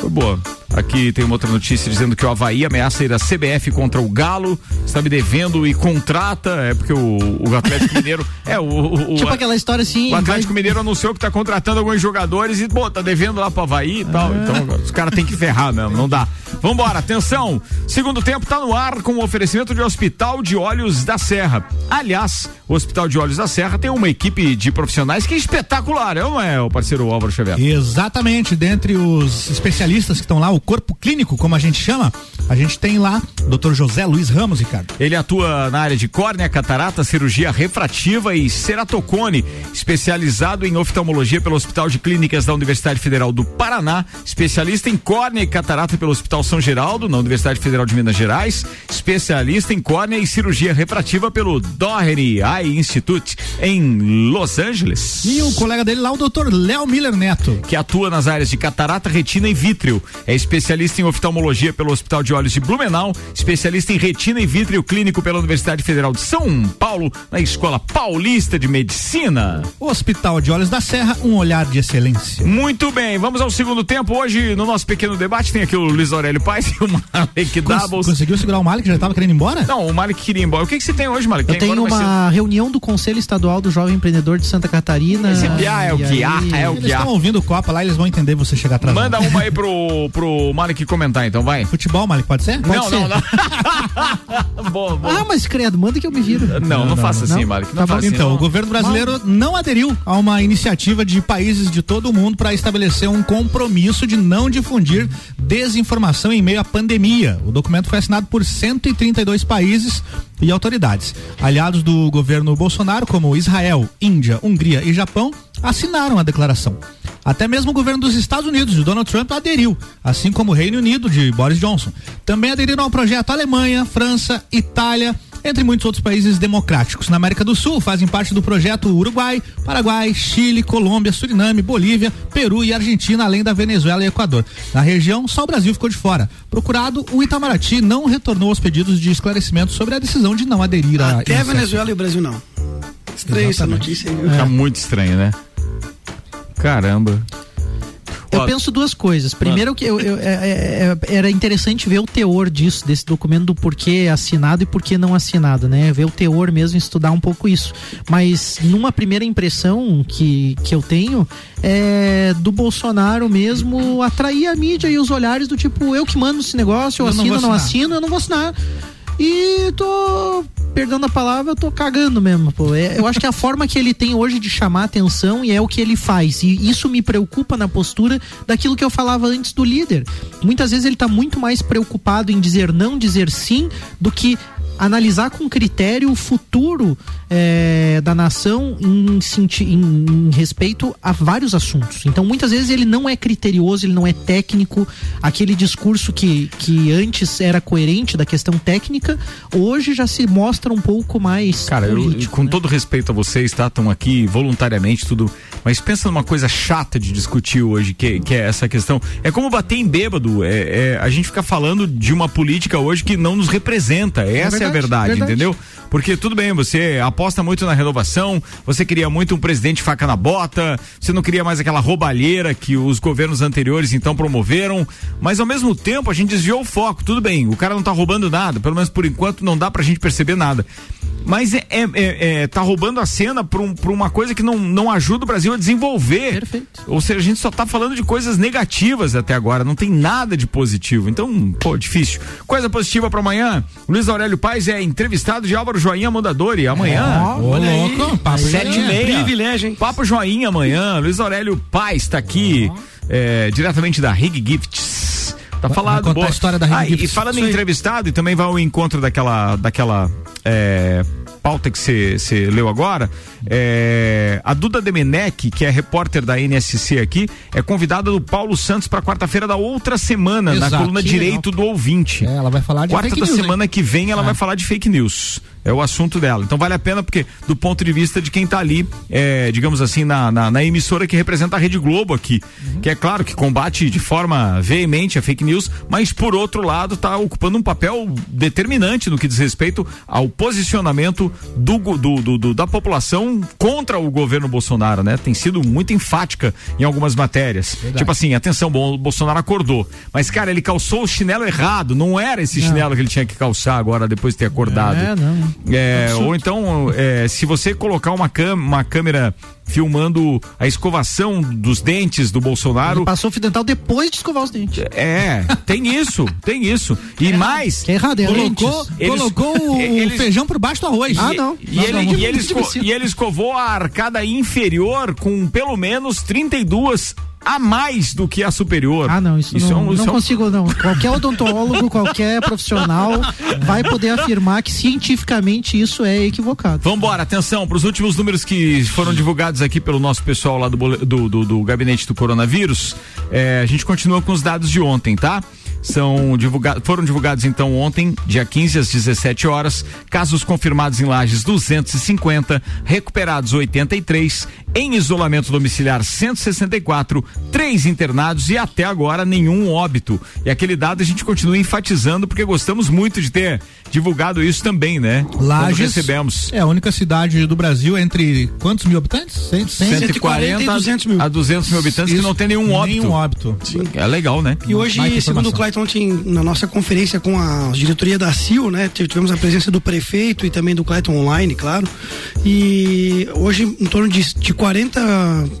Foi boa. Aqui tem uma outra notícia dizendo que o Havaí ameaça ir à CBF contra o Galo, está me devendo e contrata, é porque o, o Atlético Mineiro, é o, o, o- Tipo aquela história assim. o Atlético Mineiro anunciou que está contratando alguns jogadores e, pô, tá devendo lá pro Havaí e tal. Então, os caras têm que ferrar mesmo, não dá. Vambora, atenção. Segundo tempo tá no ar com o oferecimento de Hospital de Olhos da Serra. Aliás, o Hospital de Olhos da Serra tem uma equipe de profissionais que é espetacular, não é, o parceiro Álvaro Xavier? Exatamente, dentre os especialistas que estão lá, o corpo clínico, como a gente chama, a gente tem lá o Dr. José Luiz Ramos, Ricardo. Ele atua na área de córnea, catarata, cirurgia refrativa e ceratocone, especializado em oftalmologia pelo Hospital de Clínicas da Universidade Federal do Paraná, especialista em córnea e catarata pelo Hospital São Geraldo, na Universidade Federal de Minas Gerais, especialista em córnea e cirurgia refrativa pelo Doherty Eye Institute em Los Angeles. E o colega dele lá, o Dr. Léo Miller Neto. Que atua nas áreas de catarata, retina e vítreo. É especialista em oftalmologia pelo Hospital de Olhos de Blumenau, especialista em retina e vítreo clínico pela Universidade Federal de São Paulo, na Escola Paulista de Medicina. Hospital de Olhos da Serra, um olhar de excelência. Muito bem, vamos ao segundo tempo. Hoje, no nosso pequeno debate, tem aqui o Luiz Aurélio Paz e o Cons Doubles. conseguiu segurar o Malik, que já estava querendo ir embora? Não, o Malik queria ir embora. O que, que você tem hoje, Malik? Eu tenho uma reunião do Conselho Estadual do Jovem Empreendedor de Santa Catarina. Esse piá é o que há, é o Eles que há. estão ouvindo o Copa lá, eles vão entender você chegar atrasado. Manda uma aí pro, pro o Malik comentar, então vai. Futebol, Malik, pode ser? não, Pode ser. não, não, boa, boa. Ah, mas credo, manda que eu me viro. Não, não, faça assim, Malik. Não Tá faça assim. Então, não. o governo brasileiro não aderiu a uma iniciativa de países de todo o mundo para estabelecer um compromisso de não difundir desinformação em meio à pandemia. O documento foi assinado por 132 países e autoridades. Aliados do governo Bolsonaro, como Israel, Índia, Hungria e Japão, assinaram a declaração. Até mesmo o governo dos Estados Unidos, de Donald Trump, aderiu, assim como o Reino Unido, de Boris Johnson. Também aderiram ao projeto Alemanha, França, Itália, entre muitos outros países democráticos. Na América do Sul fazem parte do projeto Uruguai, Paraguai, Chile, Colômbia, Suriname, Bolívia, Peru e Argentina, além da Venezuela e Equador. Na região, só o Brasil ficou de fora. Procurado, o Itamaraty não retornou aos pedidos de esclarecimento sobre a decisão de não aderir à Até a iniciativa. Venezuela e o Brasil não. Estranho essa notícia aí. viu? Tá muito estranho, né? Caramba. Eu Ó, penso duas coisas. Primeiro que eu, eu- é- é- é- era interessante ver o teor disso, desse documento do porquê assinado e porquê não assinado, né? Ver o teor mesmo, estudar um pouco isso. Mas numa primeira impressão que, que eu tenho é do Bolsonaro mesmo atrair a mídia e os olhares do tipo, eu que mando esse negócio, eu, Eu não assino, não assinar. assino, eu não vou assinar. E tô perdendo a palavra, eu tô cagando mesmo, pô. É, eu acho que a forma que ele tem hoje de chamar atenção e é o que ele faz. E isso me preocupa na postura daquilo que eu falava antes do líder. Muitas vezes ele tá muito mais preocupado em dizer não, dizer sim, do que analisar com critério o futuro é, da nação em, em- em respeito a vários assuntos. Então, muitas vezes ele não é criterioso, ele não é técnico. Aquele discurso que, que antes era coerente da questão técnica, hoje já se mostra um pouco mais Cara, eu, político. com né? todo respeito a vocês, tá? Estão aqui voluntariamente, tudo. Mas pensa numa coisa chata de discutir hoje, que, que é essa questão. É como bater em bêbado. É, é- a gente fica falando de uma política hoje que não nos representa. Essa é, a verdade, verdade, verdade. entendeu? Porque tudo bem, você aposta muito na renovação, você queria muito um presidente faca na bota, você não queria mais aquela roubalheira que os governos anteriores então promoveram, mas ao mesmo tempo a gente desviou o foco. Tudo bem, o cara não tá roubando nada, pelo menos por enquanto não dá pra gente perceber nada. Mas é, é- é- é- tá roubando a cena pra, um- pra uma coisa que não, não ajuda o Brasil a desenvolver. Perfeito. Ou seja, a gente só tá falando de coisas negativas até agora, não tem nada de positivo. Então, pô, difícil. Coisa positiva pra amanhã: Luiz Aurélio Paz é entrevistado de Álvaro Joinha Mondadori. Amanhã. Ô, louco, papo Sete e é. meia. Privilégio, hein? Papo Joinha amanhã. Luiz Aurélio Paz tá aqui, é, diretamente da Rig Gifts. Tá Vai- falado. vai contar boa. a história da Rig Ah, E Gifts. falando em entrevistado, e também vai ao encontro daquela, daquela é, pauta que você leu agora. é, a Duda Demenec, que é repórter da NSC aqui, é convidada do Paulo Santos para quarta-feira da outra semana, na Exato. coluna Que Direito do Ouvinte. É, ela vai falar de Quarta fake da news, hein? semana que vem ela É. vai falar de fake news. É o assunto dela. Então vale a pena porque, do ponto de vista de quem tá ali, é, digamos assim, na, na, na emissora que representa a Rede Globo aqui. Uhum. Que é claro que combate de forma veemente a fake news, mas por outro lado tá ocupando um papel determinante no que diz respeito ao posicionamento do, do, do- da população contra o governo Bolsonaro, né? Tem sido muito enfática em algumas matérias. Tipo assim, atenção, Bol- Bolsonaro acordou. Mas, cara, ele calçou o chinelo errado. Não era esse chinelo que ele tinha que calçar agora depois de ter acordado. É, não. É, ou então, é, se você colocar uma, cam uma câmera filmando a escovação dos dentes do Bolsonaro. Ele passou o fio dental depois de escovar os dentes. É, tem isso, tem isso. E mais. Que é errado, é Colocou. Eles- colocou o eles- feijão por baixo do arroz. Ah, não. E, Não, ele, não, e, ele e ele escovou a arcada inferior com pelo menos 32 a mais do que a superior. Ah, não, isso, Isso não, é um- não é um- consigo, não. Qualquer odontólogo, qualquer profissional vai poder afirmar que cientificamente isso é equivocado. Vambora, atenção para os últimos números que foram divulgados aqui pelo nosso pessoal lá do, do, do- do gabinete do coronavírus. É, a gente continua com os dados de ontem, tá? São divulgados, foram divulgados então ontem, dia 15 às 17 horas, casos confirmados em Lages 250, recuperados 83, em isolamento domiciliar 164, três internados e até agora nenhum óbito. E aquele dado a gente continua enfatizando porque gostamos muito de ter divulgado isso também, né? Quando Lages recebemos. é a única cidade do Brasil entre quantos mil habitantes? Cem- cem- 140 e 200 mil. a 200 mil habitantes que Isso, não tem nenhum óbito. Nenhum óbito. É legal, né? E hoje, segundo o informação. Ontem, na nossa conferência com a diretoria da CIL, né? Tivemos a presença do prefeito e também do Clayton online, claro. E hoje, em torno de, de 40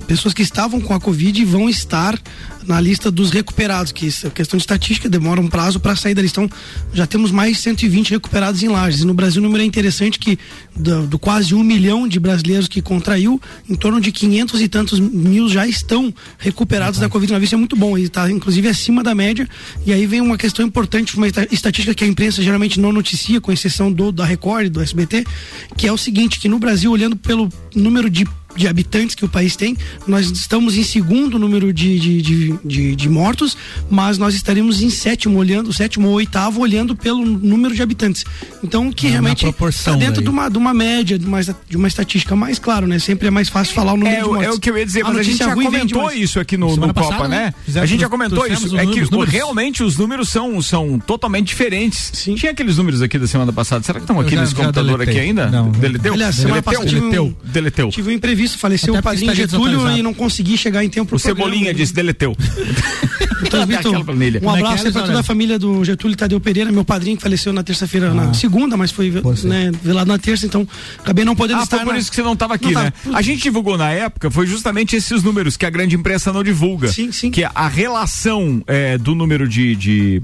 pessoas que estavam com a Covid vão estar na lista dos recuperados, que isso é questão de estatística, demora um prazo para sair da lista. Então, já temos mais de 120 recuperados em lajes. E no Brasil, o número é interessante que do, do quase um milhão de brasileiros que contraiu, em torno de 500 e tantos mil já estão recuperados da Covid-19. Isso é muito bom, e está inclusive acima da média. E aí vem uma questão importante, uma esta- estatística que a imprensa geralmente não noticia, com exceção do da Record, do SBT, que é o seguinte, que no Brasil, olhando pelo número de de habitantes que o país tem, nós estamos em segundo número de, de, de, de, de mortos, mas nós estaremos em sétimo, olhando, sétimo ou oitavo, olhando pelo número de habitantes. Então, que Na realmente está dentro daí. de uma, de uma média, de uma, de uma estatística mais claro, né? Sempre é mais fácil falar o número É, de mortes. é o que eu ia dizer, mas a gente já comentou isso aqui no, no Copa, passada, né? né? A gente já comentou isso. É que realmente os números são, são totalmente diferentes. Tinha aqueles números aqui da semana passada. Será que estão aqui já- nesse já computador deletei. aqui ainda? Não. Deleteu? Aliás, semana Deleteu? passada tive um- Deleteu. Deleteu. Tive um imprevisto, faleceu Até o padrinho Getúlio e não consegui chegar em tempo pro O Cebolinha programa. disse, deletou. Então, Vitor, um é é, abraço aí pra Lisandro? toda a família do Getúlio Tadeu Pereira, meu padrinho que faleceu na terça-feira, Ah. na segunda, mas foi né, velado na terça, então acabei não podendo Ah, estar. foi por na- isso que você não estava aqui, Não né? tava. A gente divulgou na época, foi justamente esses números que a grande imprensa não divulga. Sim, sim. Que a relação é, do número de, de,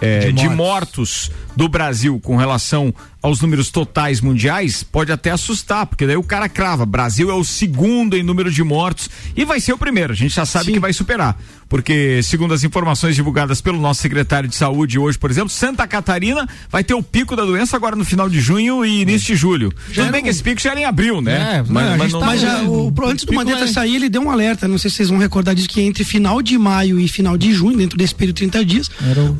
é, De de mortos. mortos do Brasil com relação aos números totais mundiais pode até assustar, porque daí o cara crava, Brasil é o segundo em número de mortos e vai ser o primeiro, a gente já sabe que vai superar, porque segundo as informações divulgadas pelo nosso secretário de saúde hoje, por exemplo, Santa Catarina vai ter o pico da doença agora no final de junho e início de julho. Tudo era bem um- que esse pico já era em abril, né? É, não, a gente tá- Mas já, o, pro- antes do Mandetta é- sair, ele deu um alerta. Não sei se vocês vão recordar disso, que entre final de maio e final de junho, dentro desse período de 30 dias,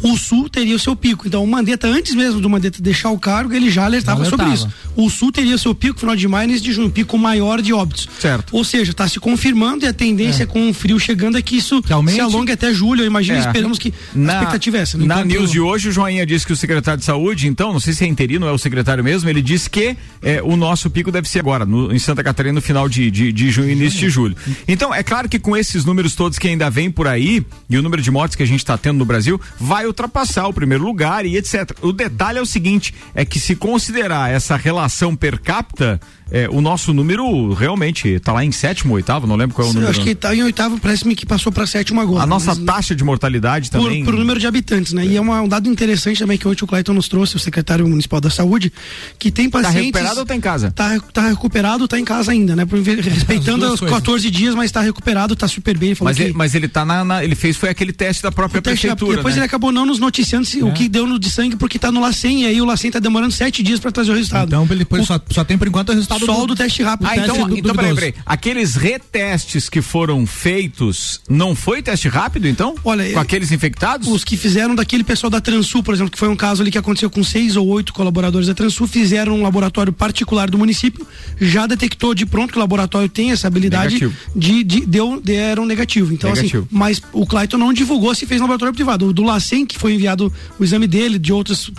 o- o Sul teria o seu pico. Então, o Mandetta, antes mesmo do Mandetta deixar o cargo, ele já alertava, Já sobre isso. O Sul teria seu pico final de maio e início de junho, pico maior de óbitos. Certo. Ou seja, está se confirmando e a tendência com o frio chegando é que isso aumente. se alongue até julho. Eu imagino, É. esperamos que Na, a expectativa é essa. No na entanto, news de hoje, o Joinha disse que o secretário de saúde, então, não sei se é interino é o secretário mesmo, ele disse que é, o nosso pico deve ser agora, no- em Santa Catarina, no final de, de, de junho e início de julho. Então, é claro que com esses números todos que ainda vêm por aí, e o número de mortes que a gente está tendo no Brasil, vai ultrapassar o primeiro lugar e etc. O detalhe é o seguinte: é que se considerar essa relação per capita, é, o nosso número realmente está lá em sétimo, oitavo, não lembro qual é o eu número. acho que está em oitavo, parece-me que passou para sétimo agora. A nossa mas- taxa de mortalidade por, também. por número de habitantes, né? E é uma- um dado interessante também que hoje o Clayton nos trouxe, o secretário municipal da saúde, que tem Tá pacientes. recuperado ou tá em casa? Tá, tá recuperado, tá em casa ainda, né? Por- respeitando os coisas. 14 dias, mas tá recuperado, tá super bem. Ele falou Mas, que ele, mas ele tá na, na- Ele fez foi aquele teste da própria o teste- prefeitura. depois né? ele acabou não nos noticiando se- o que deu no de sangue, porque tá no LACEN, e aí o LACEN tá demorando sete dias para trazer o resultado. Então ele depois O- só, só tem por enquanto o resultado Só o do teste rápido. Ah, teste então, du- então peraí, peraí. Aqueles retestes que foram feitos, não foi teste rápido, então? Olha, Com aqueles infectados? Os que fizeram daquele pessoal da Transul, por exemplo, que foi um caso ali que aconteceu com seis ou oito colaboradores da Transul, fizeram um laboratório particular do município, já detectou de pronto que o laboratório tem essa habilidade Negativo. de, de deu, deram negativo. Então, Negativo. assim, mas o Clayton não divulgou se fez no laboratório privado. O do LACEN, que foi enviado o exame dele, de outras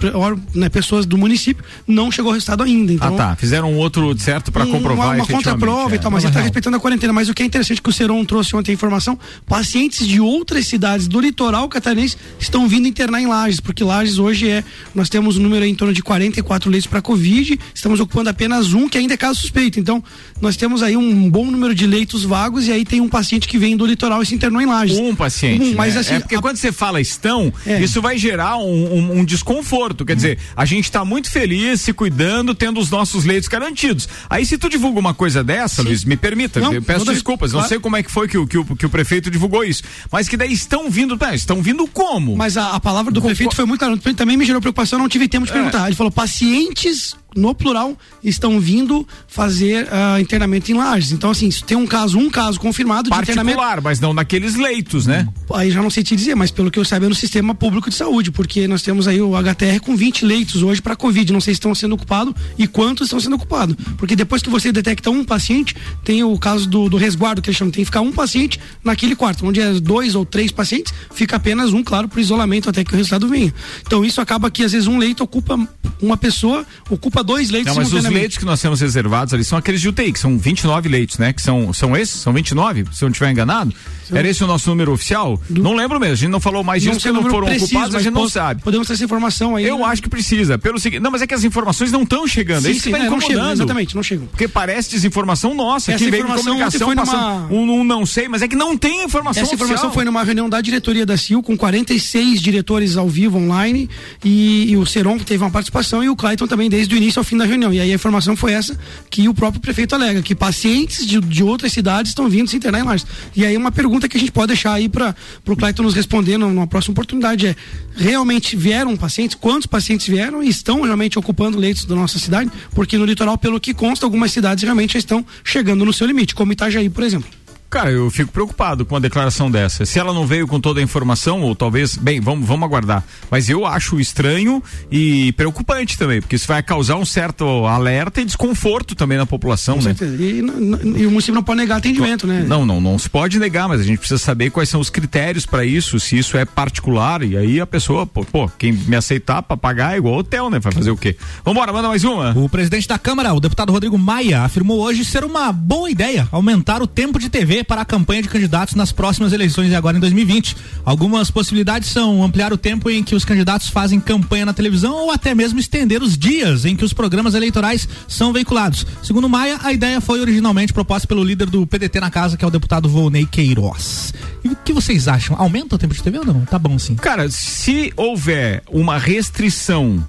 né, pessoas do município, não chegou o resultado ainda. Então, ah, tá. Fizeram outro certo para um- comprovar uma, uma contraprova é. e tal, mas ele está respeitando a quarentena. Mas o que é interessante que o Seron trouxe ontem a informação, pacientes de outras cidades do litoral catarinense estão vindo internar em Lages, porque Lages hoje é, nós temos um número aí em torno de 44 leitos para Covid, estamos ocupando apenas um que ainda é caso suspeito. Então, nós temos aí um bom número de leitos vagos e aí tem um paciente que vem do litoral e se internou em Lages. Um paciente. Um, mas né? assim, é porque a- quando você fala estão, É. isso vai gerar um- um desconforto. Quer dizer, a gente está muito feliz, se cuidando, tendo os nossos leitos garantidos. Aí, se tu divulga uma coisa dessa, Luiz, me permita, Não, eu peço toda- desculpas, não claro. sei como é que foi que o, que, o, que o prefeito divulgou isso. Mas que daí estão vindo, tá, estão vindo como? Mas a, a palavra do prefeito foi muito clara. Também me gerou preocupação, não tive É. tempo de perguntar. Ele falou: pacientes, no plural, estão vindo fazer ah, internamento em lajes. Então, assim, se tem um caso, um caso confirmado de internamento. Mas não naqueles leitos, né? Aí já não sei te dizer, mas pelo que eu saiba é no sistema público de saúde, porque nós temos aí o HTR com 20 leitos hoje para Covid. Não sei se estão sendo ocupados e quantos estão sendo ocupados. Porque depois que você detecta um paciente, tem o caso do, do resguardo que eles chamam, tem que ficar um paciente naquele quarto, onde é dois ou três pacientes, fica apenas um, claro, por isolamento até que o resultado venha. Então isso acaba que às vezes um leito ocupa uma pessoa, ocupa dois leitos Não, mas os leitos que nós temos reservados ali são aqueles de UTI, que são 29 leitos, né? Que são, são esses? São 29, se eu não estiver enganado? Era esse o nosso número oficial? Não lembro mesmo, a gente não falou mais disso porque não foram preciso, ocupados, a gente não sabe. Podemos ter essa informação aí. Eu né? acho que precisa, pelo seguinte, não, mas é que as informações não estão chegando, é Sim, isso que sim, tá né, não chegam, exatamente, não chegam. Porque parece desinformação nossa, Essa que veio com informação comunicação foi passando numa- um, um não sei, mas é que não tem informação Essa informação oficial. foi numa reunião da diretoria da CIL com 46 diretores ao vivo online e, e o Seron teve uma participação e o Clayton também desde o início ao fim da reunião. E aí a informação foi essa que o próprio prefeito alega, que pacientes de, de outras cidades estão vindo se internar em Lages. E aí uma pergunta que a gente pode deixar aí para o Clayton nos responder numa próxima oportunidade é, realmente vieram pacientes? Quantos pacientes vieram e estão realmente ocupando leitos da nossa cidade? Porque no litoral, pelo que consta, algumas cidades realmente já estão chegando no seu limite, como Itajaí, por exemplo. Cara, eu fico preocupado com uma declaração dessa. Se ela não veio com toda a informação, ou talvez, bem, vamos, vamos aguardar. Mas eu acho estranho e preocupante também, porque isso vai causar um certo alerta e desconforto também na população, Com né? certeza. E, n- e o município não pode negar atendimento, né? Não, não, não se pode negar, mas a gente precisa saber quais são os critérios para isso, se isso é particular, e aí a pessoa, pô, pô, quem me aceitar para pagar é igual hotel, né? Vai fazer o quê? Vambora, manda mais uma. O presidente da Câmara, o deputado Rodrigo Maia, afirmou hoje ser uma boa ideia aumentar o tempo de TV para a campanha de candidatos nas próximas eleições e agora em 2020. Algumas possibilidades são ampliar o tempo em que os candidatos fazem campanha na televisão ou até mesmo estender os dias em que os programas eleitorais são veiculados. Segundo Maia, a ideia foi originalmente proposta pelo líder do PDT na casa, que é o deputado Volney Queiroz. E o que vocês acham? Aumenta o tempo de TV ou não? Tá bom sim. Cara, se houver uma restrição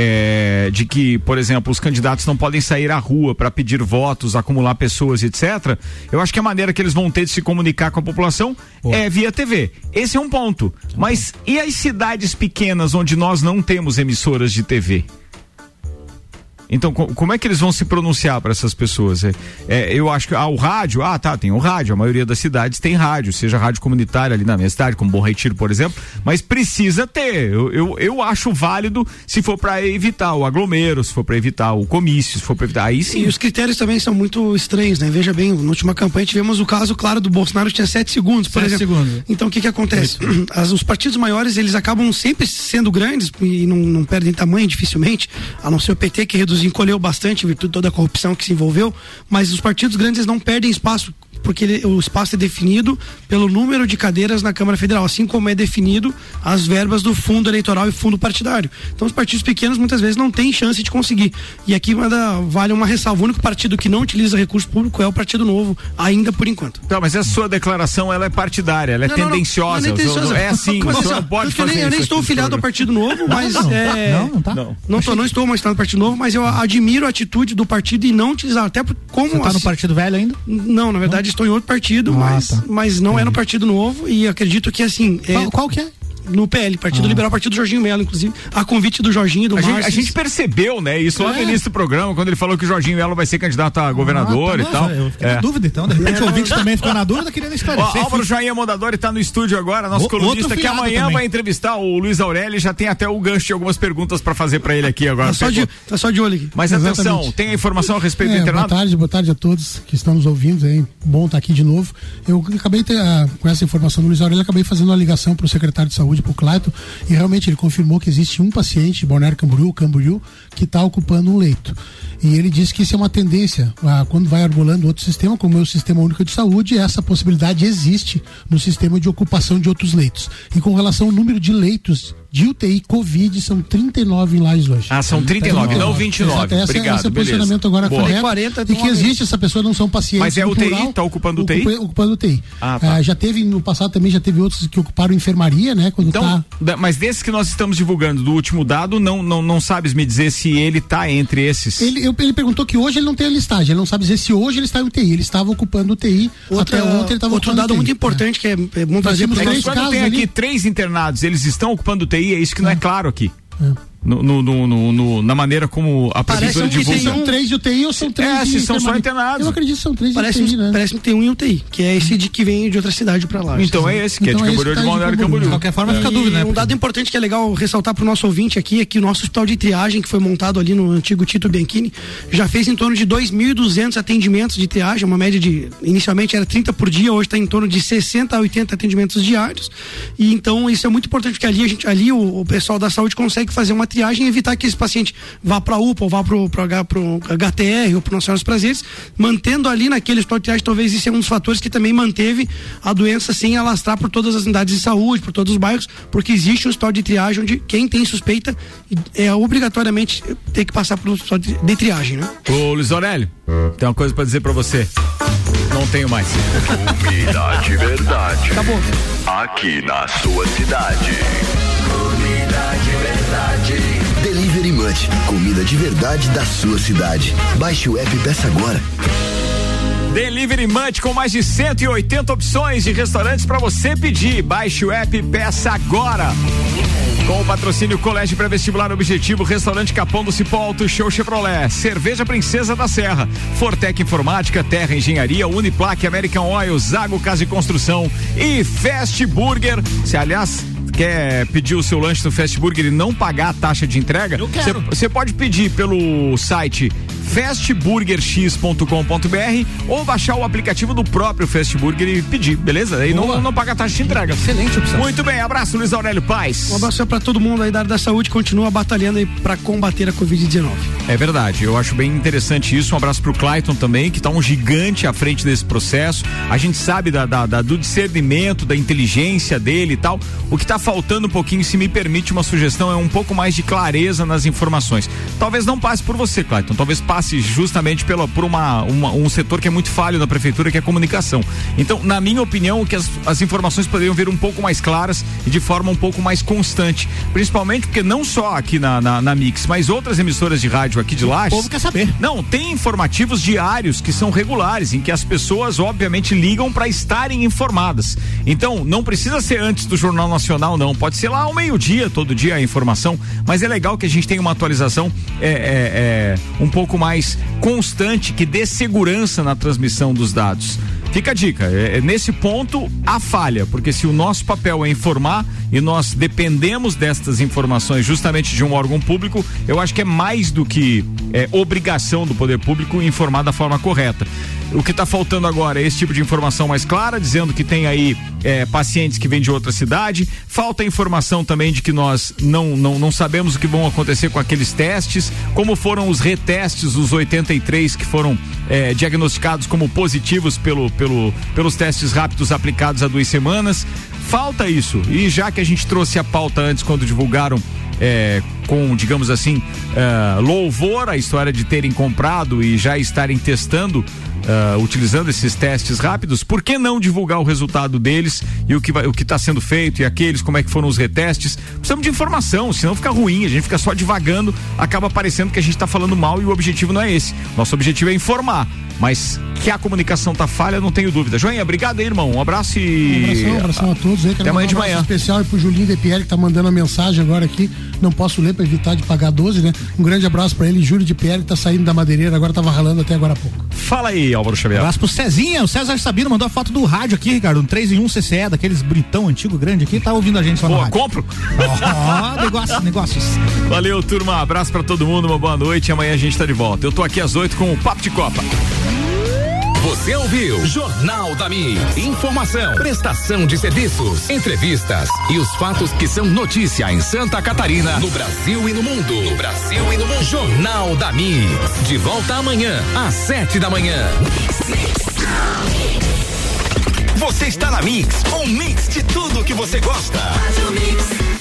é, de que, por exemplo, os candidatos não podem sair à rua para pedir votos, acumular pessoas, etc. Eu acho que a maneira que eles vão ter de se comunicar com a população é via TV. Esse é um ponto. Mas e as cidades pequenas onde nós não temos emissoras de TV? Então, co- como é que eles vão se pronunciar para essas pessoas? É, é, eu acho que ah, o rádio, ah, tá, tem o rádio. A maioria das cidades tem rádio, seja rádio comunitária ali na minha cidade, como Bom Retiro, por exemplo, mas precisa ter. Eu, eu, eu acho válido se for para evitar o aglomero, se for para evitar o comício, se for para evitar. Aí sim. E os critérios também são muito estranhos, né? Veja bem, na última campanha tivemos o caso, claro, do Bolsonaro que tinha sete segundos, por Sete exemplo. segundos. Então o que que acontece? As- os partidos maiores, eles acabam sempre sendo grandes e não, não perdem tamanho dificilmente, a não ser o PT que reduziu, encolheu bastante em virtude de toda a corrupção que se envolveu, mas os partidos grandes não perdem espaço porque ele- o espaço é definido pelo número de cadeiras na Câmara Federal, assim como é definido as verbas do fundo eleitoral e fundo partidário. Então os partidos pequenos muitas vezes não têm chance de conseguir. E aqui manda, vale uma ressalva, o único partido que não utiliza recurso público é o Partido Novo, ainda por enquanto. Tá, mas essa sua declaração ela é partidária, ela é Não, não, não, tendenciosa. não é tendenciosa. É assim, assim, não pode fazer nem, eu nem estou no filiado ao. Partido Novo, mas não. é, Não, não tá. Não. Não, tô, não estou mais no Partido Novo, mas eu admiro a atitude do partido e não utilizar. Até como. Você tá no assim- partido velho ainda? Não, na verdade estou em outro partido, Ah, mas, tá. mas não é no Partido Novo e acredito que assim. é- Qual, qual que é? No PL, Partido Ah. Liberal, Partido Jorginho Melo, inclusive, a convite do Jorginho e do A gente, a gente percebeu, né? Isso lá no É. início do programa, quando ele falou que o Jorginho Melo vai ser candidato a governador Ah, e tá, tal. Eu fiquei É. na dúvida, então. De repente o ouvinte também ficou na dúvida, querendo Ó, esclarecer. Álvaro Jair Mondadori tá no estúdio agora, nosso O- colunista, que amanhã também. vai entrevistar o Luiz Aurélio e já tem até o gancho de algumas perguntas pra fazer pra ele aqui agora. Tá só, de, tá só de olho aqui. Mas Exatamente. atenção, tem a informação a respeito do É, boa tarde, boa tarde a todos que estão nos ouvindo. É bom estar aqui de novo. Eu acabei ter, ah, com essa informação do Luiz Aurélio, acabei fazendo uma ligação para o secretário de saúde, para o Clayton, e realmente ele confirmou que existe um paciente, Balneário Camboriú, Camboriú, que está ocupando um leito. E ele disse que isso é uma tendência. ah, quando vai arbolando outro sistema, como é o Sistema Único de Saúde, essa possibilidade existe no sistema de ocupação de outros leitos. E com relação ao número de leitos de UTI Covid, são 39 em Lages hoje. Ah, são 39, não 29. Exato, essa, Obrigado, esse é o beleza. posicionamento agora Boa. correto. 40 e de que existe, essa pessoa não são pacientes. Mas é UTI? plural, Tá ocupando UTI? ocupa- ocupando UTI. Ah, tá. Ah, já teve, no passado também já teve outros que ocuparam enfermaria, né? Quando Então, tá. mas desses que nós estamos divulgando do último dado, não, não, não sabes me dizer se ele tá entre esses. Ele, eu- ele perguntou que hoje ele não tem a listagem, ele não sabe dizer se hoje ele está em UTI. Ele estava ocupando UTI. Outra- até ontem ele estava outro ocupando dado UTI. muito importante que é, é bom trazer para É três quando casos tem aqui ali. três internados, eles estão ocupando UTI, é isso que não é claro aqui. É. No, no- no- no- na maneira como a Parece prefeitura que tem divulga. São três de UTI ou são três É, de se são só internados. Eu acredito que são três Parece, de UTI, né? parece que tem um em UTI, que é esse de que vem de outra cidade para lá. Então é esse, que Então é é de Camboriú de tá de Balneário Camboriú. Camboriú. De qualquer forma, fica a E dúvida, né? Um dado importante que é legal ressaltar para o nosso ouvinte aqui é que o nosso hospital de triagem, que foi montado ali no antigo Tito Bianchini, já fez em torno de 2.200 atendimentos de triagem, uma média de. Inicialmente era 30 por dia, hoje está em torno de 60 a 80 atendimentos diários. E então isso é muito importante, porque ali, a gente, ali o, o pessoal da saúde consegue fazer uma triagem triagem e evitar que esse paciente vá para UPA ou vá para o HTR ou para Nossa Senhora dos Prazeres, mantendo ali naquele hospital de triagem, talvez isso é um dos fatores que também manteve a doença sem alastrar por todas as unidades de saúde, por todos os bairros, porque existe um hospital de triagem onde quem tem suspeita é obrigatoriamente ter que passar pelo hospital de, de triagem, né? Ô Luiz Aurélio, tem uma coisa para dizer para você. Não tenho mais. Comida de verdade. Acabou. Aqui na sua cidade. Munch, comida de verdade da sua cidade. Baixe o app e peça agora. Delivery Munch com mais de 180 opções de restaurantes para você pedir. Baixe o app e peça agora. Com o patrocínio Colégio Pré-Vestibular Objetivo, Restaurante Capão do Cipó Alto Show Chevrolet, Cerveja Princesa da Serra, Fortec Informática, Terra Engenharia, Uniplaque, American Oil, Zago Casa e Construção e Fast Burger. Se aliás quer pedir o seu lanche no Fast Burger e não pagar a taxa de entrega, você pode pedir pelo site fastburgerx.com.br ou baixar o aplicativo do próprio Fast Burger e pedir, beleza? Aí não, não paga a taxa de entrega. Excelente opção. Muito bem, abraço Luiz Aurélio Paz. Um abraço para todo mundo aí da área da saúde, continua batalhando aí para combater a Covid-19. É verdade, eu acho bem interessante isso. Um abraço pro Clayton também, que tá um gigante à frente desse processo. A gente sabe da, da- da- do discernimento, da inteligência dele e tal. O que tá faltando um pouquinho, se me permite uma sugestão, é um pouco mais de clareza nas informações. Talvez não passe por você, Clayton, talvez passe justamente pela, por uma, uma- um setor que é muito falho na prefeitura, que é a comunicação. Então, na minha opinião, que as, as informações poderiam vir um pouco mais claras e de forma um pouco mais constante. Principalmente porque não só aqui na, na, na Mix, mas outras emissoras de rádio aqui de Lages. O povo quer saber. Não, tem informativos diários que são regulares, em que as pessoas, obviamente, ligam para estarem informadas. Então, não precisa ser antes do Jornal Nacional, não. Pode ser lá ao meio-dia, todo dia a informação. Mas é legal que a gente tenha uma atualização é, é, é, um pouco mais constante, que dê segurança na transmissão dos dados. Fica a dica, é, é nesse ponto a falha, porque se o nosso papel é informar e nós dependemos destas informações justamente de um órgão público, eu acho que é mais do que é, obrigação do poder público informar da forma correta. O que está faltando agora é esse tipo de informação mais clara, dizendo que tem aí é, pacientes que vêm de outra cidade. Falta informação também de que nós não, não, não sabemos o que vão acontecer com aqueles testes, como foram os retestes, os 83 que foram é, diagnosticados como positivos pelo, pelo, pelos testes rápidos aplicados há duas semanas. Falta isso. E já que a gente trouxe a pauta antes, quando divulgaram é, com, digamos assim, é, louvor a história de terem comprado e já estarem testando, é, utilizando esses testes rápidos, por que não divulgar o resultado deles e o que vai, o que está sendo feito e aqueles, como é que foram os retestes? Precisamos de informação, senão fica ruim, a gente fica só divagando, acaba parecendo que a gente está falando mal e o objetivo não é esse. Nosso objetivo é informar. Mas que a comunicação tá falha, não tenho dúvida. Joinha, obrigado aí, irmão. Um abraço e. Um abração, um abração a todos aí. Quero Até amanhã de um manhã. abraço especial aí pro Julinho De Pierre que tá mandando a mensagem agora aqui. Não posso ler pra evitar de pagar 12, né? Um grande abraço pra ele, Júlio de Pierre, que tá saindo da madeireira, agora tava ralando até agora há pouco. Fala aí, Álvaro Xavier. Abraço pro Cezinha, o César Sabino mandou a foto do rádio aqui, Ricardo, um 3 em 1 CCE, daqueles bonitão antigo, grande aqui, tá ouvindo a gente lá no Boa, rádio. compro. Ó, negócios, negócios. Valeu, turma. Abraço pra todo mundo, uma boa noite. Amanhã a gente tá de volta. Eu tô aqui às 8 com o Papo de Copa. Você ouviu Jornal da Mi. Informação, prestação de serviços, entrevistas e os fatos que são notícia em Santa Catarina, no Brasil e no mundo. No Brasil e no mundo. Jornal da Mi. De volta amanhã, às sete da manhã. Você está na Mix, um mix de tudo que você gosta. Faz o mix.